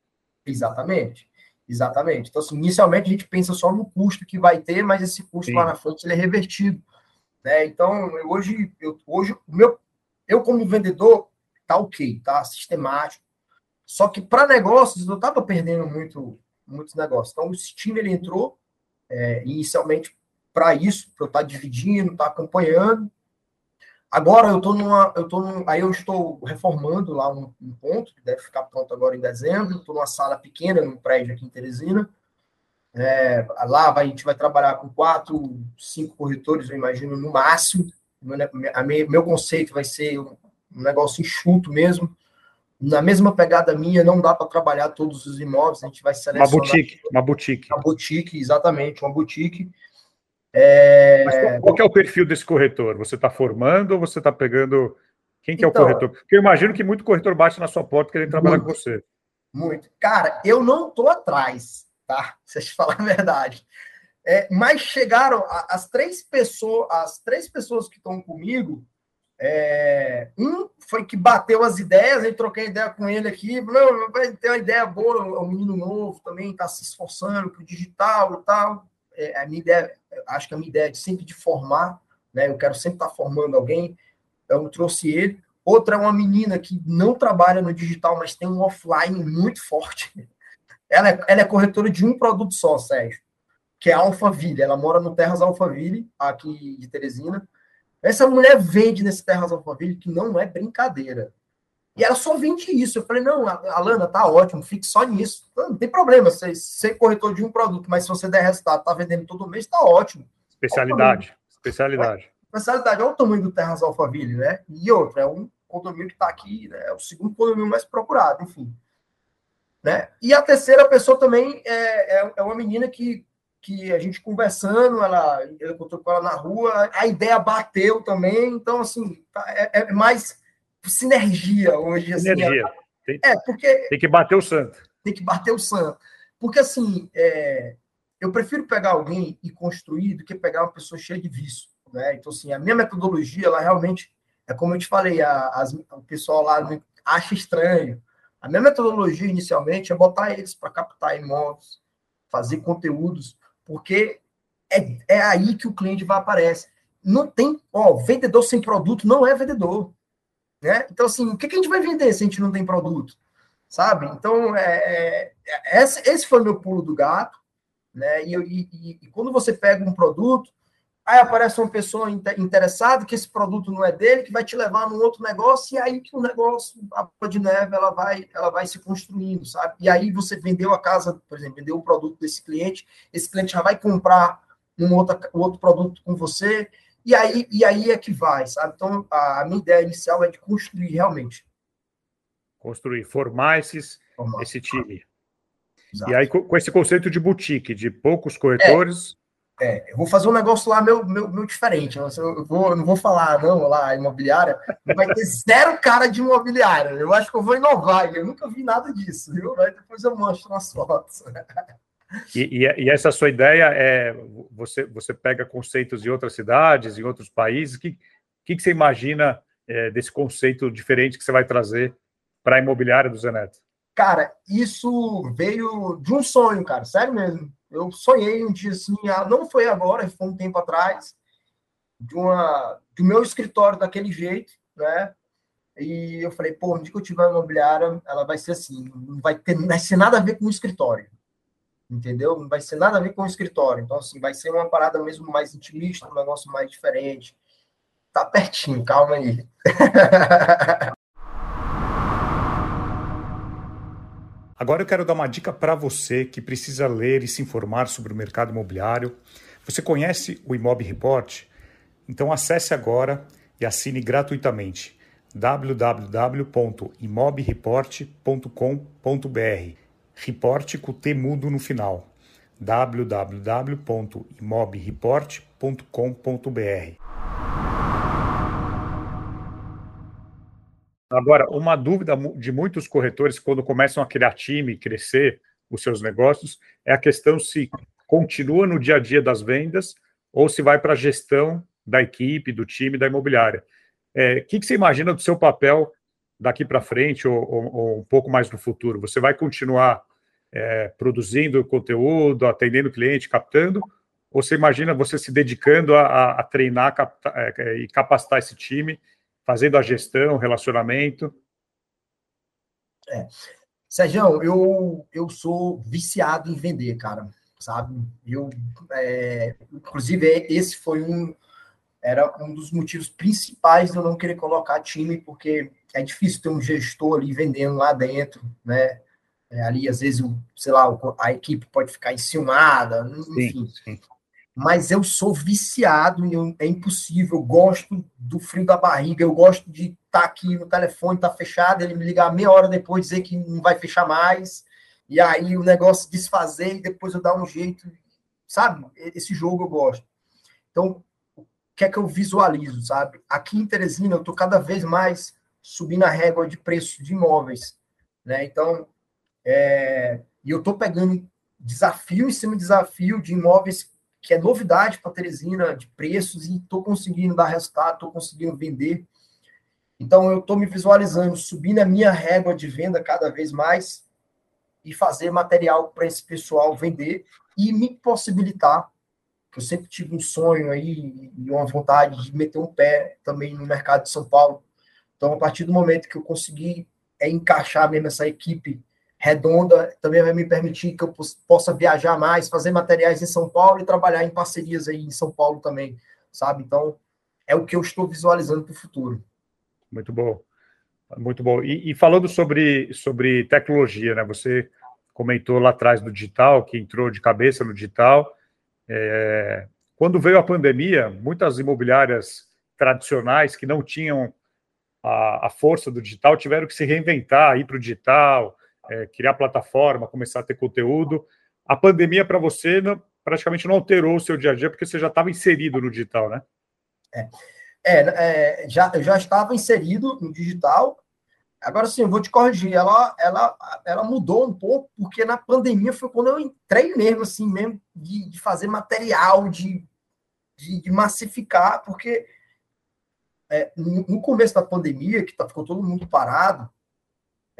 Exatamente. Exatamente. Então, assim, inicialmente a gente pensa só no custo que vai ter, mas esse custo Sim. lá na frente ele é revertido. Né? Então, eu, hoje, eu, hoje o meu, eu como vendedor, tá ok, tá sistemático. Só que para negócios eu estava perdendo muito, muitos negócios. Então, o Steam ele entrou é, inicialmente para isso, para eu estar tá dividindo, estar tá acompanhando. Agora eu estou numa. Eu tô num, aí eu estou reformando lá um, um, ponto, que deve ficar pronto agora em dezembro. Estou numa sala pequena, num prédio aqui em Teresina. É, lá vai, a gente vai trabalhar com quatro, cinco corretores, eu imagino, no máximo. Meu, meu conceito vai ser um negócio enxuto mesmo. Na mesma pegada minha, não dá para trabalhar todos os imóveis, a gente vai selecionar.
Uma boutique, uma boutique.
Uma boutique, exatamente, uma boutique. É...
Mas qual, é o perfil desse corretor? Você está formando ou você está pegando. Quem que então, é o então, corretor? Porque eu imagino que muito corretor bate na sua porta querendo trabalhar muito, com você.
Muito. Cara, eu não estou atrás, tá? Se eu te falar a verdade. É, mas chegaram as três pessoas, as três pessoas que estão comigo, É, um foi que bateu as ideias, eu troquei ideia com ele aqui, não, vai ter uma ideia boa, é um menino novo também, está se esforçando para o digital e tal. É, a minha ideia, acho que a minha ideia é de sempre de formar, né? Eu quero sempre estar tá formando alguém. Eu trouxe ele. Outra é uma menina que não trabalha no digital, mas tem um offline muito forte. Ela é, ela é corretora de um produto só, Sérgio, que é a Alphaville. Ela mora no Terras Alphaville, aqui de Teresina essa mulher vende nesse Terras Alphaville que não é brincadeira. E ela só vende isso. Eu falei, não, Alana, tá ótimo, fique só nisso. Não, tem problema, você ser corretor de um produto, mas se você der resultado, tá vendendo todo mês, tá ótimo.
Especialidade. Especialidade.
Especialidade. Olha o tamanho do Terras Alphaville, né? E outra, é um condomínio que está aqui, né? É o segundo condomínio mais procurado, enfim. Né? E a terceira pessoa também é, é, é uma menina que que a gente conversando, ela, eu encontrou com ela na rua, a ideia bateu também, então, assim, tá, é, é mais sinergia hoje. Assim,
sinergia.
Assim, tem, é, porque...
Tem que bater o santo.
Tem que bater o santo. Porque, assim, é, eu prefiro pegar alguém e construir do que pegar uma pessoa cheia de vício, né? Então, assim, a minha metodologia, ela realmente, é como eu te falei, a, as, o pessoal lá acha estranho. A minha metodologia, inicialmente, é botar eles para captar imóveis, fazer conteúdos, porque é, é aí que o cliente vai aparecer. Não tem, ó, vendedor sem produto não é vendedor. Né? Então, assim, o que, que a gente vai vender se a gente não tem produto? Sabe? Então, é, é, esse, esse foi meu pulo do gato. Né? E, e, e, quando você pega um produto, Aí aparece uma pessoa interessada que esse produto não é dele, que vai te levar num outro negócio, e aí que o negócio, a bola de neve, ela vai, ela vai se construindo, sabe? E aí você vendeu a casa, por exemplo, vendeu o produto desse cliente, esse cliente já vai comprar um outro, outro produto com você, e aí, e aí é que vai, sabe? Então, a, a minha ideia inicial é de construir realmente.
Construir, formar esses, formar. esse time. Exato. E aí, com esse conceito de boutique, de poucos corretores.
É é, eu vou fazer um negócio lá meu, meu, meu diferente. Eu, vou, não vou falar, não, lá, imobiliária. Vai ter zero cara de imobiliária. Eu acho que eu vou inovar. Eu nunca vi nada disso, viu? Aí depois eu mostro nas fotos.
E, e, e, essa sua ideia é você, você pega conceitos de outras cidades, em outros países. O que, que, que, você imagina é, desse conceito diferente que você vai trazer para a imobiliária do Zeneto?
Cara, isso veio de um sonho, cara, sério mesmo. Eu sonhei um dia assim, não foi agora, foi um tempo atrás, de uma do meu escritório daquele jeito, né? E eu falei, pô, onde que eu tiver uma imobiliária, ela vai ser assim, não vai ter, não vai ser nada a ver com o escritório. Entendeu? Não vai ser nada a ver com o escritório. Então, assim, vai ser uma parada mesmo mais intimista, um negócio mais diferente. Tá pertinho, calma aí.
Agora eu quero dar uma dica para você que precisa ler e se informar sobre o mercado imobiliário. Você conhece o Imob Report? Então acesse agora e assine gratuitamente www.imobreport.com.br. Report com T mudo no final. www.imobreport.com.br. Agora, uma dúvida de muitos corretores quando começam a criar time, crescer os seus negócios, é a questão se continua no dia a dia das vendas ou se vai para a gestão da equipe, do time, da imobiliária. O é, que, que, você imagina do seu papel daqui para frente ou, ou, ou, um pouco mais no futuro? Você vai continuar é, produzindo conteúdo, atendendo o cliente, captando? Ou você imagina você se dedicando a, a, a treinar capta, é, e capacitar esse time fazendo a gestão, relacionamento?
É. Sérgio, eu, eu sou viciado em vender, cara, sabe? Eu, é, inclusive, esse foi um, era um dos motivos principais de eu não querer colocar time, porque é difícil ter um gestor ali vendendo lá dentro, né? É, ali, às vezes, sei lá, a equipe pode ficar enciumada, enfim. Sim, sim mas eu sou viciado e é impossível. Eu gosto do frio da barriga, eu gosto de estar tá aqui no telefone, tá fechado, ele me ligar meia hora depois dizer que não vai fechar mais, e aí o negócio desfazer e depois eu dar um jeito, sabe? Esse jogo eu gosto. Então, o que é que eu visualizo, sabe? Aqui em Teresina, eu tô cada vez mais subindo a régua de preço de imóveis, né? Então, é, e eu tô pegando desafio em cima de desafio de imóveis que é novidade para Teresina de preços e estou conseguindo dar resultado, estou conseguindo vender. Então, eu estou me visualizando subindo a minha régua de venda cada vez mais e fazer material para esse pessoal vender e me possibilitar, eu sempre tive um sonho aí e uma vontade de meter um pé também no mercado de São Paulo. Então, a partir do momento que eu conseguir é, encaixar mesmo essa equipe redonda, também vai me permitir que eu possa viajar mais, fazer materiais em São Paulo e trabalhar em parcerias aí em São Paulo também, sabe? Então, é o que eu estou visualizando para o futuro.
Muito bom. Muito bom. E, e, falando sobre, sobre tecnologia, né? Você comentou lá atrás do digital, que entrou de cabeça no digital. É, quando veio a pandemia, muitas imobiliárias tradicionais que não tinham a, a força do digital tiveram que se reinventar, ir para o digital, é, criar plataforma, começar a ter conteúdo. A pandemia para você não, praticamente não alterou o seu dia a dia, porque você já estava inserido no digital, né?
É. É, é, já, eu já estava inserido no digital. Agora sim, vou te corrigir. Ela, ela, ela mudou um pouco, porque na pandemia foi quando eu entrei mesmo, assim, mesmo, de, de fazer material, de, de, de massificar, porque é, no, no, começo da pandemia, que tá, ficou todo mundo parado,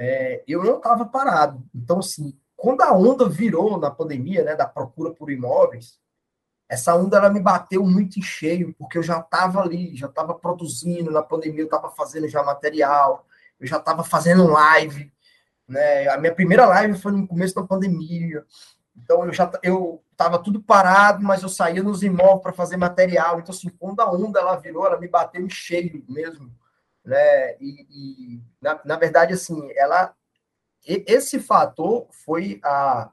é, eu não estava parado. Então, assim, quando a onda virou na pandemia, né, da procura por imóveis, essa onda ela me bateu muito em cheio, porque eu já estava ali, já estava produzindo, na pandemia eu estava fazendo já material, eu já estava fazendo live, né? A minha primeira live foi no começo da pandemia. Então eu já eu estava tudo parado, mas eu saía nos imóveis para fazer material. Então assim, quando a onda ela virou, ela me bateu em cheio mesmo, né? E, e na, na verdade assim, ela esse fator foi a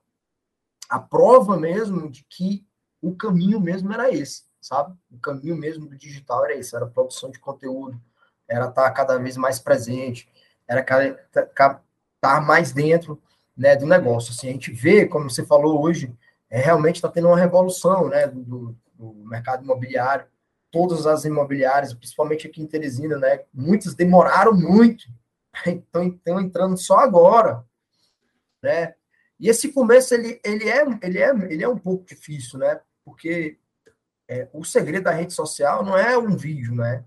a prova mesmo de que o caminho mesmo era esse, sabe? O caminho mesmo do digital era esse, era produção de conteúdo, era estar tá cada vez mais presente, era estar tá, mais dentro né, do negócio. Assim, a gente vê, como você falou hoje, é, realmente está tendo uma revolução né, do, do, mercado imobiliário. Todas as imobiliárias, principalmente aqui em Teresina, né, muitas demoraram muito, então estão entrando só agora. Né? E esse começo ele, ele, é, ele, é, ele é um pouco difícil, né? porque é, o segredo da rede social não é um vídeo, né?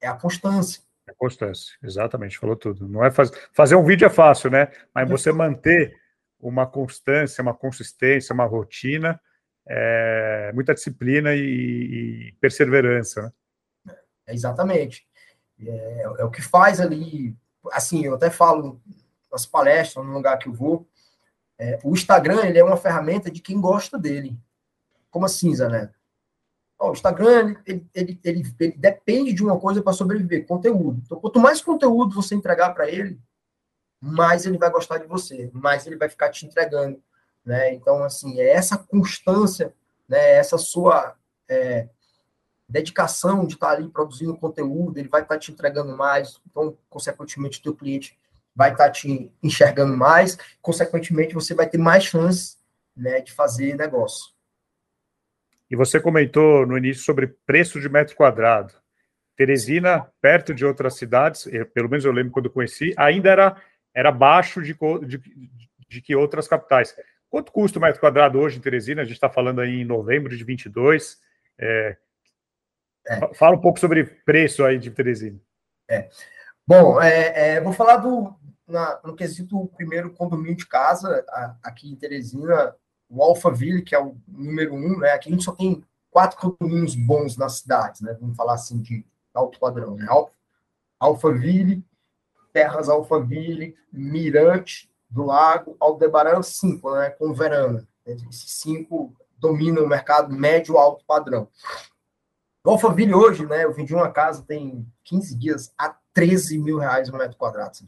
É a constância.
É a constância, exatamente, falou tudo. Não é faz... fazer um vídeo é fácil, né? Mas você manter uma constância, uma consistência, uma rotina, é... muita disciplina e, e perseverança,
né? É, exatamente. É, é, o que faz ali. Assim, eu até falo nas palestras, no lugar que eu vou. É, o Instagram ele é uma ferramenta de quem gosta dele. Como assim, Zané? o Instagram, ele, ele, ele, ele, depende de uma coisa para sobreviver, conteúdo. Então, quanto mais conteúdo você entregar para ele, mais ele vai gostar de você, mais ele vai ficar te entregando. Né? Então, assim, é essa constância, né? essa sua é, dedicação de estar ali produzindo conteúdo, ele vai estar te entregando mais, então, consequentemente, o teu cliente vai estar te enxergando mais, consequentemente, você vai ter mais chances né, de fazer negócio.
E você comentou no início sobre preço de metro quadrado. Teresina, perto de outras cidades, pelo menos eu lembro quando eu conheci, ainda era, era baixo de, de, de que outras capitais. Quanto custa o metro quadrado hoje em Teresina? A gente está falando aí em novembro de 22. É, é. Fala um pouco sobre preço aí de Teresina.
É. Bom, é, é vou falar do, na, no quesito primeiro condomínio de casa, a, aqui em Teresina, o Alphaville, que é o número um, né? Aqui a gente só tem quatro condomínios bons nas cidades, né? Vamos falar assim de alto padrão, né? Alphaville, Terras Alphaville, Mirante do Lago, Aldebaran, cinco, né? Com Verana. Esses cinco dominam o mercado médio alto padrão. O Alphaville hoje, né? Eu vendi uma casa tem 15 dias a 13 mil reais um metro quadrado.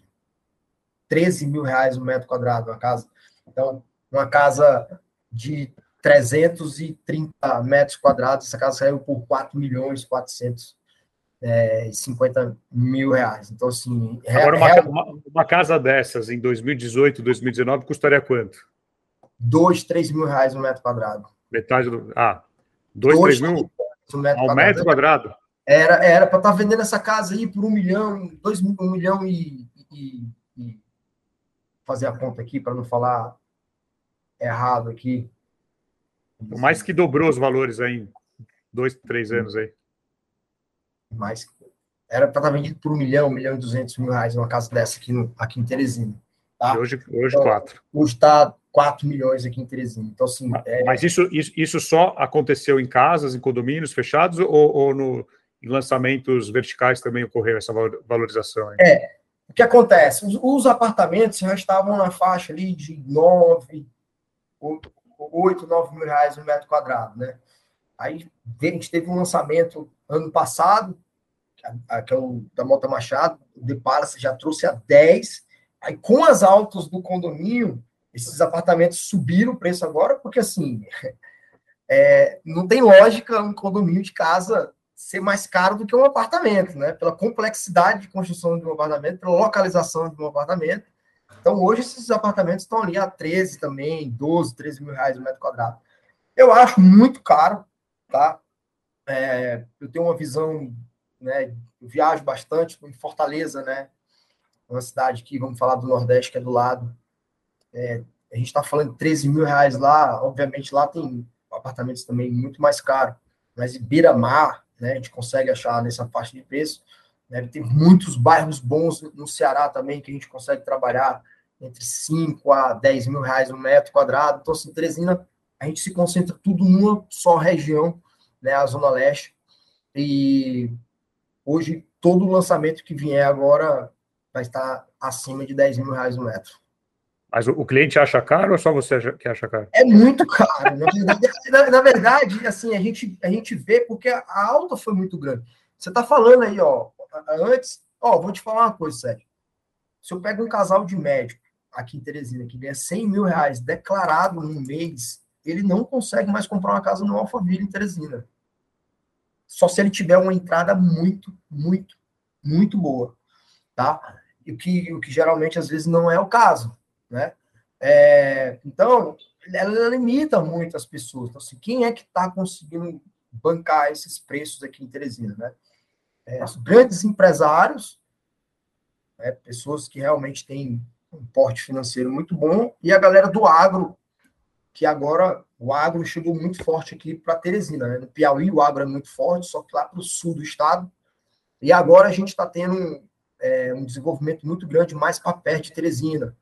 13 mil reais um metro quadrado uma casa. Então, uma casa de 330 metros quadrados, essa casa saiu por 4 milhões 450 é, mil reais. Então, assim...
Agora, uma, real... uma, uma, casa dessas, em 2018, 2019, custaria quanto?
2, 3 mil reais um metro quadrado.
Metade do... Ah, 2, 3 mil? Um metro Ao quadrado. metro quadrado?
Era, era para estar tá vendendo essa casa aí por um milhão, dois, um milhão e, e, e fazer a conta aqui para não falar errado aqui.
Mais que dobrou os valores aí em dois, três anos aí.
Mais, era para estar vendido por um milhão, um milhão e duzentos mil reais uma casa dessa aqui, no, aqui em Teresina. Tá?
E hoje, hoje então, quatro.
Hoje está 4 milhões aqui em Teresina. Então, assim.
É... Mas isso, isso, isso, só aconteceu em casas, em condomínios fechados, ou, ou no, em lançamentos verticais também ocorreu essa valorização? Hein?
É. O que acontece? Os, os, apartamentos já estavam na faixa ali de 9, 8, 9 mil reais um metro quadrado, né? Aí a gente teve um lançamento ano passado, que é o da Mota Machado, o De Palace já trouxe a 10. Aí, com as altas do condomínio, esses apartamentos subiram o preço agora, porque assim, é, não tem lógica um condomínio de casa ser mais caro do que um apartamento, né? Pela complexidade de construção de um apartamento, pela localização de um apartamento. Então, hoje, esses apartamentos estão ali a 13 também, 12, 13 mil reais o metro quadrado. Eu acho muito caro, tá? É, eu tenho uma visão, né? Eu viajo bastante em Fortaleza, né? Uma cidade que, vamos falar do Nordeste, que é do lado. É, a gente está falando de 13 mil reais lá, obviamente lá tem apartamentos também muito mais caros, mas em Beira-Mar, né, a gente consegue achar nessa faixa de preço. Né, tem muitos bairros bons no Ceará também que a gente consegue trabalhar entre 5 a 10 mil reais um metro quadrado. Então, assim, Teresina, a gente se concentra tudo numa só região, né, a Zona Leste. E hoje, todo lançamento que vier agora vai estar acima de 10 mil reais um metro.
Mas o, cliente acha caro ou só você que acha caro?
É muito caro. Na verdade, na, na verdade, assim, a gente, a gente vê porque a alta foi muito grande. Você está falando aí, ó, antes, ó, vou te falar uma coisa, sério. Se eu pego um casal de médico aqui em Teresina que ganha 100 mil reais declarado no mês, ele não consegue mais comprar uma casa no Alphaville em Teresina. Só se ele tiver uma entrada muito, muito, muito boa, tá? E o que, o que geralmente às vezes não é o caso né? É, então, ela limita muito as pessoas. Então, assim, quem é que está conseguindo bancar esses preços aqui em Teresina, né? É, grandes empresários, né, pessoas que realmente têm um porte financeiro muito bom, e a galera do agro, que agora o agro chegou muito forte aqui para Teresina. Né? No Piauí o agro é muito forte, só que lá para o sul do estado. E agora a gente está tendo é, um desenvolvimento muito grande mais para perto de Teresina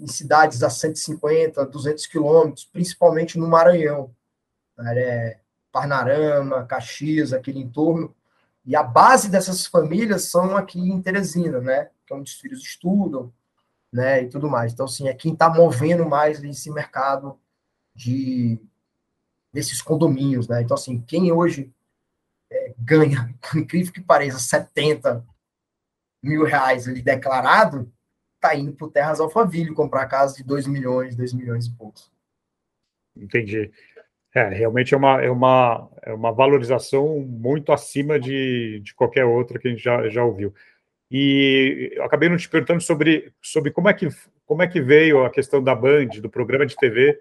em cidades a 150, 200 quilômetros, principalmente no Maranhão, né, é, Parnarama, Caxias, aquele entorno. E a base dessas famílias são aqui em Teresina, né? Que é onde os filhos estudam, né? E tudo mais. Então, assim, é quem está movendo mais esse mercado de desses condomínios, né? Então, assim, quem hoje é, ganha, incrível que pareça, 70 mil reais ali declarado, está indo para Terras Alphaville comprar casa de 2 milhões, 2 milhões e poucos.
Entendi. É, realmente é uma, é uma, é uma valorização muito acima de, de qualquer outra que a gente já, já ouviu. E eu acabei não te perguntando sobre, sobre como, é que, como é que veio a questão da Band, do programa de TV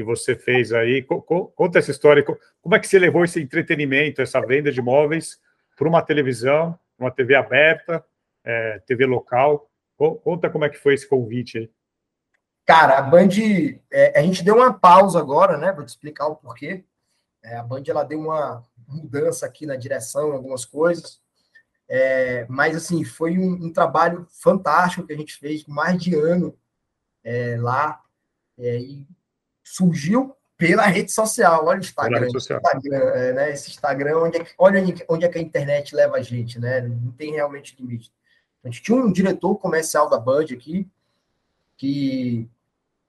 que você fez aí. Conta essa história. Como é que você levou esse entretenimento, essa venda de imóveis para uma televisão, uma TV aberta, é, TV local? Conta como é que foi esse convite aí.
Cara, a Band, é, a gente deu uma pausa agora, né? Vou te explicar o porquê. É, a Band ela deu uma mudança aqui na direção, algumas coisas. É, mas assim, foi um, um, trabalho fantástico que a gente fez, mais de ano é, lá. É, e surgiu pela rede social. Olha o Instagram. Instagram é, né? Esse Instagram, onde é, olha onde, onde é que a internet leva a gente, né? Não tem realmente limite. A gente tinha um diretor comercial da Band aqui, que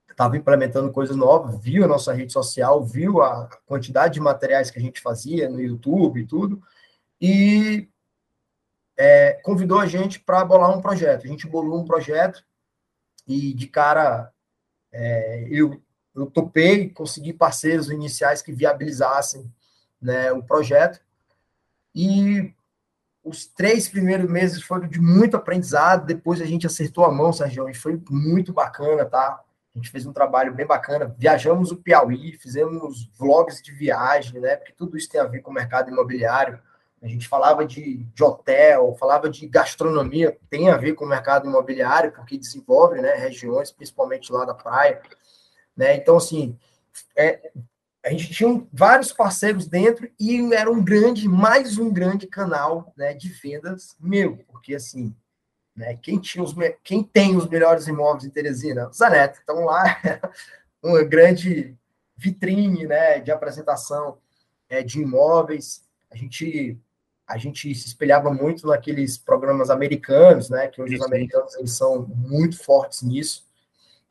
estava implementando coisas novas, viu a nossa rede social, viu a quantidade de materiais que a gente fazia no YouTube e tudo, e é, convidou a gente para bolar um projeto. A gente bolou um projeto e, de cara, é, eu, eu topei, consegui parceiros iniciais que viabilizassem né, o projeto. E os três primeiros meses foram de muito aprendizado, depois a gente acertou a mão, Sérgio, e foi muito bacana, tá? A gente fez um trabalho bem bacana. Viajamos o Piauí, fizemos vlogs de viagem, né? Porque tudo isso tem a ver com o mercado imobiliário. A gente falava de, de hotel, falava de gastronomia, tem a ver com o mercado imobiliário, porque desenvolve né, regiões, principalmente lá da praia. Né? Então, assim, é, a gente tinha vários parceiros dentro e era um grande, mais um grande canal né, de vendas meu, porque assim, né, quem, tinha os, quem tem os melhores imóveis em Teresina? Zaneto. Então lá, uma grande vitrine né, de apresentação é, de imóveis. A gente, a gente se espelhava muito naqueles programas americanos, né, que hoje os americanos eles são muito fortes nisso.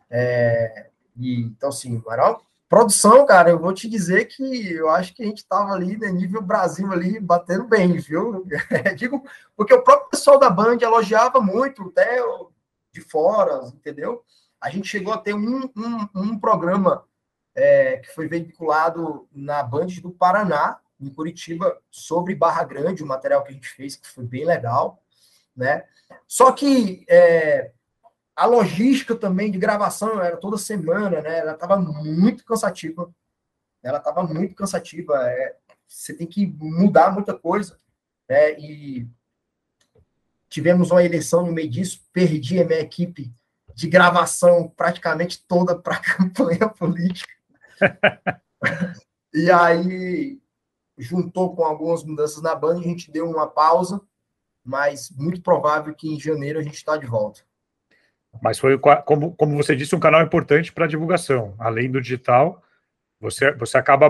É, e, então, assim, era Produção, cara, eu vou te dizer que eu acho que a gente estava ali, né, nível Brasil ali, batendo bem, viu? Digo, porque o próprio pessoal da Band elogiava muito, até de fora, entendeu? A gente chegou a ter um, um, um programa é, que foi veiculado na Band do Paraná, em Curitiba, sobre Barra Grande, o material que a gente fez, que foi bem legal, né? Só que é, a logística também de gravação era toda semana, né? Ela estava muito cansativa. Ela estava muito cansativa. É, você tem que mudar muita coisa. Né? E tivemos uma eleição no meio disso, perdi a minha equipe de gravação praticamente toda para a campanha política. e aí juntou com algumas mudanças na banda, a gente deu uma pausa, mas muito provável que em janeiro a gente está de volta.
Mas foi, como, como você disse, um canal importante para divulgação. Além do digital, você, você acaba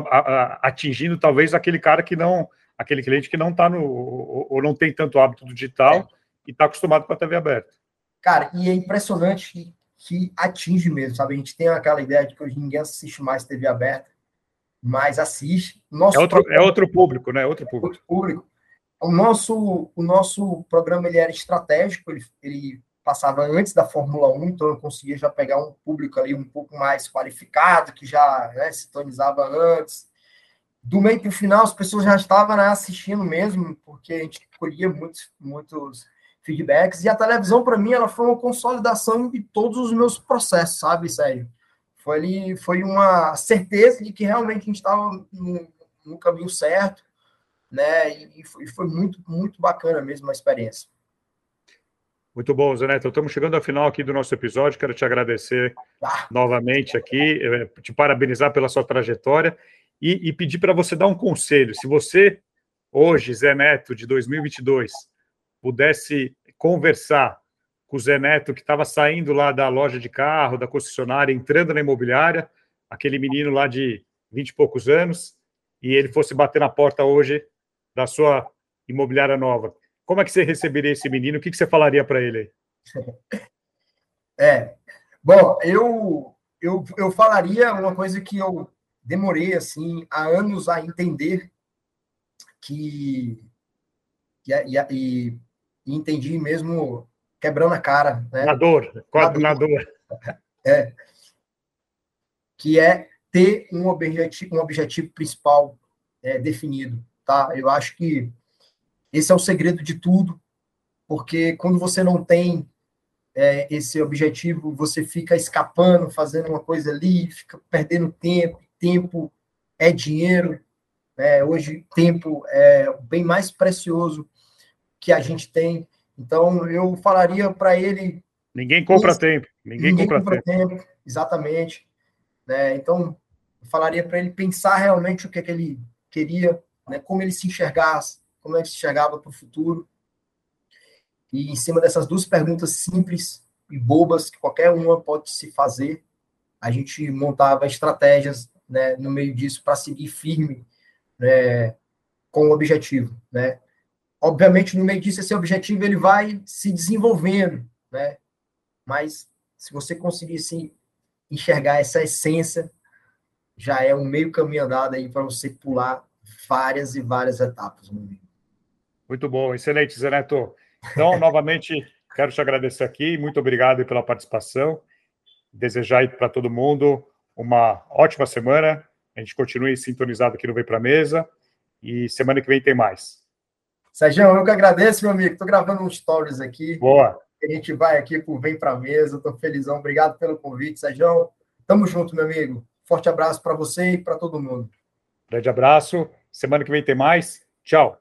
atingindo talvez aquele cara que não, aquele cliente que não está no, ou não tem tanto hábito do digital é. e está acostumado com a TV aberta.
Cara, e é impressionante que, que, atinge mesmo, sabe? A gente tem aquela ideia de que hoje ninguém assiste mais TV aberta, mas assiste.
Nosso é, outro, programa, é outro público, né? Outro público. Outro
público. O nosso, o nosso programa ele era estratégico, ele, ele passava antes da Fórmula 1, então eu conseguia já pegar um público ali um pouco mais qualificado, que já né, sintonizava antes. Do meio para o final, as pessoas já estavam né, assistindo mesmo, porque a gente colhia muitos, muitos feedbacks. E a televisão, para mim, ela foi uma consolidação de todos os meus processos, sabe, Sérgio? Foi, ali, foi uma certeza de que realmente a gente estava no, no, caminho certo, né? E, e foi, foi muito, muito bacana mesmo a experiência.
Muito bom, Zé Neto. Estamos chegando ao final aqui do nosso episódio. Quero te agradecer novamente aqui, eh, te parabenizar pela sua trajetória e, e pedir para você dar um conselho. Se você, hoje, Zé Neto, de 2022, pudesse conversar com o Zé Neto, que estava saindo lá da loja de carro, da concessionária, entrando na imobiliária, aquele menino lá de 20 e poucos anos, e ele fosse bater na porta hoje da sua imobiliária nova. Como é que você receberia esse menino? O que, que você falaria para ele?
É, bom, eu, eu, eu falaria uma coisa que eu demorei assim há anos a entender que e, e, e entendi mesmo quebrando a cara,
né? Na dor, quase na dor.
É, que é ter um objetivo, um objetivo principal é, definido, tá? Eu acho que esse é o segredo de tudo, porque quando você não tem é, esse objetivo, você fica escapando, fazendo uma coisa ali, fica perdendo tempo. Tempo é dinheiro. Né? Hoje, tempo é bem mais precioso que a gente tem. Então, eu falaria para ele.
Ninguém compra isso, tempo. Ninguém, ninguém compra, compra tempo. tempo.
Exatamente. Né? Então, eu falaria para ele pensar realmente o que, é que ele queria, né? como ele se enxergasse, como ele chegava para o futuro. E em cima dessas duas perguntas simples e bobas, que qualquer uma pode se fazer, a gente montava estratégias né, no meio disso para seguir firme né, com o objetivo. Né? Obviamente, no meio disso, esse objetivo ele vai se desenvolvendo, né? mas se você conseguir se enxergar essa essência, já é um meio caminho andado aí para você pular várias e várias etapas, meu amigo.
Muito bom, excelente, Zé Neto. Então, novamente, quero te agradecer aqui, muito obrigado pela participação, desejar para todo mundo uma ótima semana, a gente continue sintonizado aqui no Vem Para Mesa, e semana que vem tem mais.
Sérgio, eu que agradeço, meu amigo, estou gravando uns stories aqui.
Boa.
A gente vai aqui para Vem Para Mesa, estou felizão, obrigado pelo convite, Sérgio. Tamo junto, meu amigo. Forte abraço para você e para todo mundo.
Grande abraço, semana que vem tem mais. Tchau.